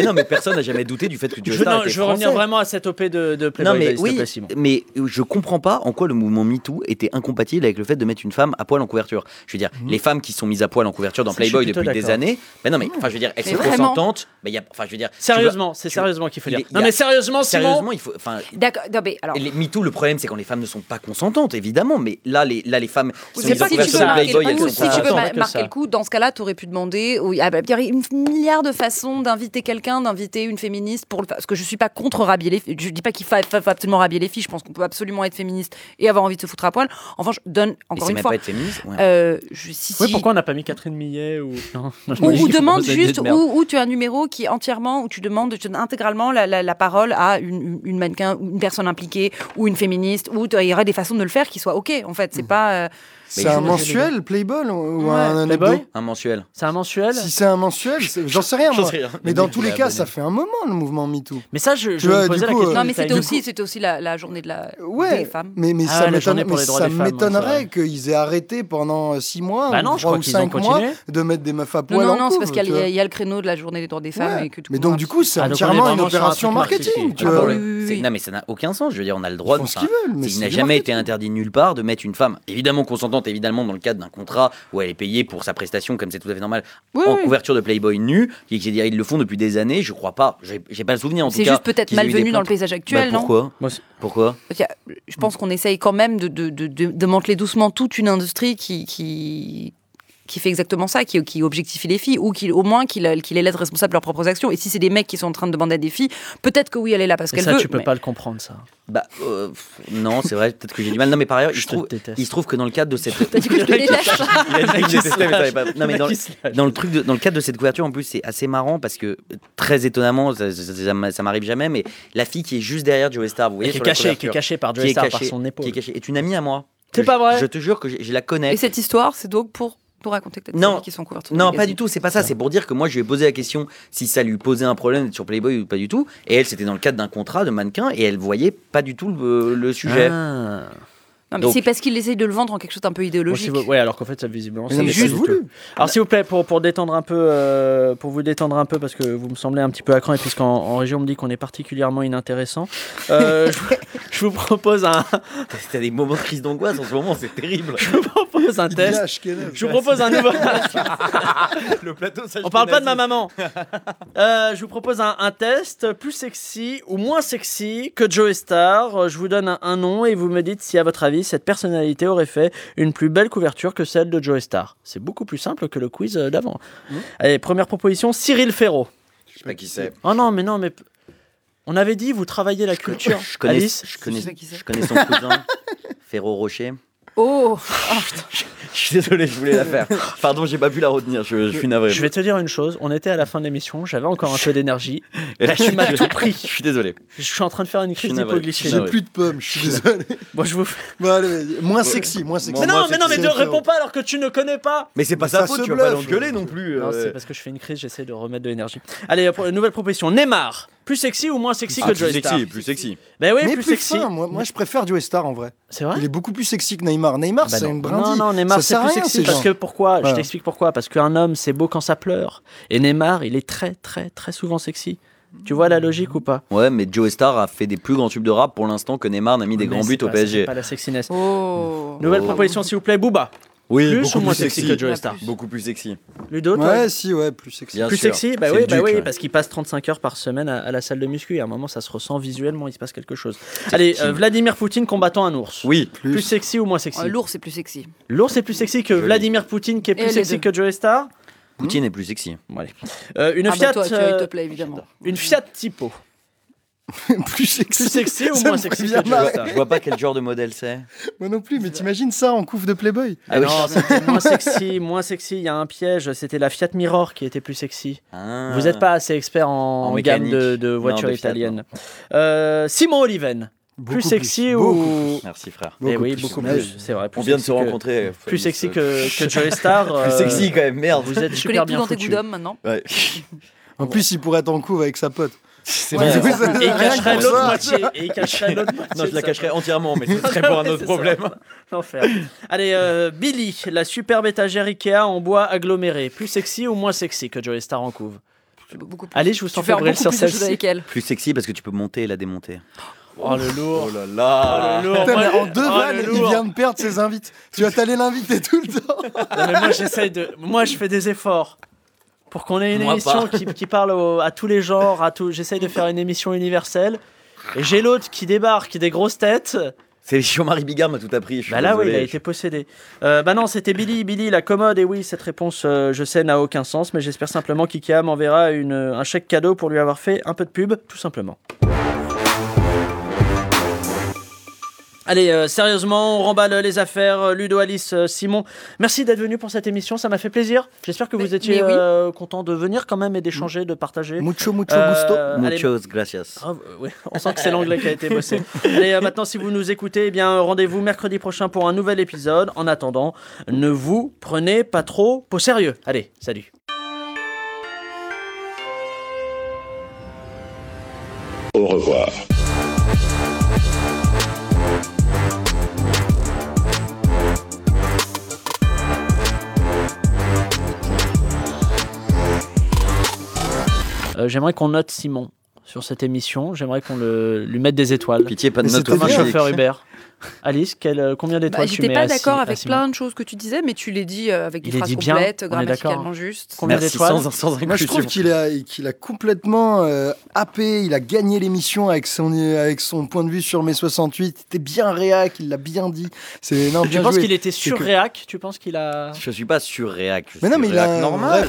Non, mais, personne n'a jamais douté du fait que Joe Star. Je veux revenir vraiment à cette OP de, de Playboy. Non, mais oui, mais je comprends pas en quoi le mouvement MeToo était incompatible avec le fait de mettre une femme à poil en couverture. Je veux dire, mhm. les femmes qui sont mises à poil en couverture dans Playboy. Playboy depuis des années. Mais non, mais enfin, je veux dire, elles sont consentantes. Mais il y a, enfin, je veux dire, sérieusement, c'est sérieusement qu'il faut dire. Non, mais sérieusement, sérieusement, il faut. Enfin, d'accord. mais alors. MeToo, le problème, c'est quand les femmes ne sont pas consentantes, évidemment. Mais là, les, là, les femmes. C'est pas si tu veux marquer le coup. Dans ce cas-là, tu aurais pu demander. Il y a une milliard de façons d'inviter quelqu'un, d'inviter une féministe pour le. Parce que je suis pas contre rhabiller les. Je dis pas qu'il faut absolument rhabiller les filles. Je pense qu'on peut absolument être féministe et avoir envie de se foutre à poil. Enfin, je donne encore une fois. Pas être féministe. Euh, si. Pourquoi on n'a pas mis Catherine Millet ou demande juste ou, tu as un numéro qui est entièrement où tu demandes intégralement la, la, la parole à une, mannequin une personne impliquée ou une féministe ou il y aurait des façons de le faire qui soient ok en fait. C'est pas euh, c'est un mensuel, Playboy ou un Playboy Un mensuel. C'est un mensuel Si c'est un mensuel, j'en sais rien, moi. Mais dans tous les cas, ça fait un moment le mouvement MeToo. Mais ça, je, je me posais la question. Non, mais c'était aussi, coup... aussi la, journée de la... Ouais, des femmes. Mais, mais ah, ça m'étonnerait hein, qu'ils aient arrêté pendant 6 mois bah ou 5 mois de mettre des meufs à poil. Non, non, non c'est parce qu'il y a le créneau de la journée des droits des femmes. Mais donc, du coup, c'est ah, entièrement une opération marketing. Ah, bah non, mais ça n'a aucun sens. Je veux dire, on a le droit de. Il n'a jamais été interdit nulle part de mettre une femme. Évidemment, consentant évidemment, dans le cadre d'un contrat où elle est payée pour sa prestation, comme c'est tout à fait normal, en couverture de Playboy nu. Et que ils le font depuis des années, je crois pas. J'ai pas le souvenir, en tout cas. C'est juste peut-être malvenu dans le paysage actuel, bah, pourquoi? Pourquoi? Je pense qu'on essaye quand même de, de, de, de, manteler doucement toute une industrie qui, qui qui fait exactement ça, qui, objectifie les filles, ou qui, au moins qui, les laisse responsables de leurs propres actions. Et si c'est des mecs qui sont en train de demander à des filles, peut-être que oui, elle est là parce qu'elle veut. Ça, tu peux pas le comprendre, ça. Bah, euh, non, c'est vrai, peut-être que j'ai du mal. Non, mais par ailleurs, il, se trouve, il se trouve que dans le cadre de cette. <laughs> <laughs> Dans, le cadre de cette couverture, en plus, c'est assez marrant parce que très étonnamment, ça, ça, m'arrive jamais, mais la fille qui est juste derrière Joey Star, vous voyez, qui est, cachée, qui est cachée par Joey Star, par son épaule. Qui est cachée, est une amie à moi. C'est pas vrai. Je te jure que je la connais. Et cette histoire, c'est donc pour pour raconter que t'as des non, qui sont couvertes. Non, pas du tout, c'est pas ça. C'est pour dire que moi, je lui ai posé la question si ça lui posait un problème d'être sur Playboy ou pas du tout. Et elle, c'était dans le cadre d'un contrat de mannequin et elle voyait pas du tout le, sujet. Ah. C'est parce qu'il essaye de le vendre en quelque chose d'un peu idéologique. Bon, si vous... Ouais, alors qu'en fait, ça visiblement. Ça juste voulu. Alors, s'il vous plaît, pour, pour détendre un peu, euh, pour vous détendre un peu, parce que vous me semblez un petit peu à cran, et puisqu'en région, on me dit qu'on est particulièrement inintéressant, euh, <laughs> je, vous propose un. C'était des moments de crise d'angoisse en ce moment, c'est terrible. Je vous propose un test. Je vous propose un nouveau. <laughs> le plateau, ça On parle pas de ma maman. <laughs> Euh, je vous propose un, test plus sexy ou moins sexy que Joe Star. Je vous donne un nom et vous me dites si, à votre avis, cette personnalité aurait fait une plus belle couverture que celle de Joe Star. C'est beaucoup plus simple que le quiz euh, d'avant. Allez, première proposition, Cyril Ferraud. Je sais pas qui c'est. Oh non, mais non, mais. On avait dit, vous travaillez la culture. Je connais, Alice je connais, je connais son cousin, <laughs> Ferro Rocher. Oh Je suis désolé, je voulais la faire. Pardon, j'ai pas pu la retenir, je, je suis navré. Je vais te dire une chose, on était à la fin de l'émission, j'avais encore un peu d'énergie. Et là, tu m'as je- tout pris. Je suis désolé. Je suis en train de faire une crise d'hypoglycémie. J'ai plus de pommes, je suis désolé. Moi, je vous fais- Bon, allez, moins sexy, moins sexy. Mais non, mais non, mais ne réponds pas alors que tu ne connais pas. Mais c'est pas Ça sa faute, se tu vas pas bluffe. l'engueuler non plus. Non, euh. c'est parce que je fais une crise, j'essaie de remettre de l'énergie. Allez, pour une nouvelle proposition. Neymar, plus sexy ou moins sexy Ah, que plus Joey Star sexy, plus sexy. Ben oui, mais plus, plus, sexy. fin, moi, moi je préfère Joey Star en vrai. C'est vrai Il est beaucoup plus sexy que Neymar. Neymar, Bah c'est une brindille. Non, non, Neymar, c'est plus rien, sexy parce que pourquoi Je t'explique pourquoi. Parce qu'un homme, c'est beau quand ça pleure. Et Neymar, il est très, très, très souvent sexy. Tu vois la logique ou pas Ouais, mais Joe Star a fait des plus grands tubes de rap pour l'instant que Neymar n'a mis des Mais grands buts au pas- PSG. pas la sexiness. Oh Nouvelle Oh. proposition, s'il vous plaît, Booba. Oui, Plus beaucoup ou moins plus sexy sexy que Joey Star Beaucoup plus sexy. Ludo, toi Ouais, si, ouais, plus sexy. Bien plus sûr. sexy Bah oui, bah duc, oui parce qu'il passe 35 heures par semaine à, à la salle de muscu. Et à un moment, ça se ressent visuellement, il se passe quelque chose. Allez, euh, Vladimir Poutine combattant un ours. Oui. Plus, sexy ou moins sexy Oh, Lourd, c'est plus sexy. L'ours est plus sexy que Joli. Vladimir Poutine qui est plus sexy deux. que Joey Star Poutine est plus sexy. Bon, allez. Euh, une ah Fiat, bah toi, tu, il euh, te plaît, évidemment. une Fiat Tipo. <laughs> plus sexy. Plus sexy ou moins sexy que Je vois pas quel genre de modèle c'est. Moi non plus, mais t'imagines ça en couve de Playboy? Ah non, c'était moins sexy, moins sexy. Il y a un piège. C'était la Fiat Mirror qui était plus sexy. Ah. Vous n'êtes pas assez expert en, En gamme mécanique. de, voitures italiennes. Euh, Simon Oliven. Beaucoup plus sexy plus, ou beaucoup Merci frère. Eh oui, plus. beaucoup plus. C'est vrai. plus On vient de sexy se que- rencontrer. Plus sexy que, <laughs> que Joey Star. <laughs> Plus euh, sexy quand même, merde. Vous êtes Je super bien dans tes foutu. goûts d'homme maintenant. Ouais. En plus, il pourrait être en couve avec sa pote. C'est Ouais, vrai. c'est ça. Et il cacherait l'autre moitié. Et il cacherait l'autre moitié. Non, je la de sa cacherai pote. entièrement, mais ce serait <laughs> pour un autre problème. L'enfer. Allez, euh, Billy, la superbe étagère Ikea en bois aggloméré. Plus sexy ou moins sexy que Joey Star en couve Beaucoup plus. Allez, je vous sens fais fébrile sur celle-ci. Plus sexy parce que tu peux monter et la démonter. Oh le lourd. là là. Oh, le lourd. Putain, mais en deux oh, vannes, le il vient de perdre ses invités. Tu vas t'aller l'inviter tout le temps. Non, mais moi, j'essaye de. Moi, je fais des efforts. Pour qu'on ait une Moi, émission qui, qui parle au- à tous les genres, à tout. J'essaye de faire une émission universelle. Et j'ai l'autre qui débarque, des grosses têtes. C'est Jean-Marie Bigard m'a tout appris. je Bah là, oui, il a été possédé. Euh, bah non, c'était Billy, Billy, la commode. Et oui, cette réponse, euh, je sais, n'a aucun sens, mais j'espère simplement qu'IKEA m'enverra une, un chèque cadeau pour lui avoir fait un peu de pub, tout simplement. Allez, euh, sérieusement, on remballe les affaires. Euh, Ludo, Alice, euh, Simon, merci d'être venu pour cette émission, ça m'a fait plaisir. J'espère que vous étiez oui. euh, content de venir quand même et d'échanger, de partager. Mucho, mucho Euh, gusto. allez, Muchos gracias. ah, euh, ouais, on sent que c'est l'anglais qui a été bossé. <laughs> Allez, euh, maintenant, si vous nous écoutez, eh bien, rendez-vous mercredi prochain pour un nouvel épisode. En attendant, ne vous prenez pas trop au sérieux. Allez, salut. Au revoir. Euh, J'aimerais qu'on note Simon sur cette émission. J'aimerais qu'on le, lui mette des étoiles. Pitié, pas de Mais note c'était Comme un chauffeur Uber. Alice, quel, euh, combien Bah, d'étoiles tu J'étais mets pas à d'accord avec plein de choses que tu disais, mais tu les dis euh, avec des phrases complètes, grammaticalement justes. Combien d'étoiles sans, sans Moi, je trouve qu'il a, qu'il a complètement euh, happé, il a gagné l'émission avec son, avec son point de vue sur mai 68. Il était bien réac, il l'a bien dit. C'est Tu penses qu'il était C'est que- surréac? Tu penses qu'il a. Je suis pas surréac. je Mais suis non, mais il a réac normal.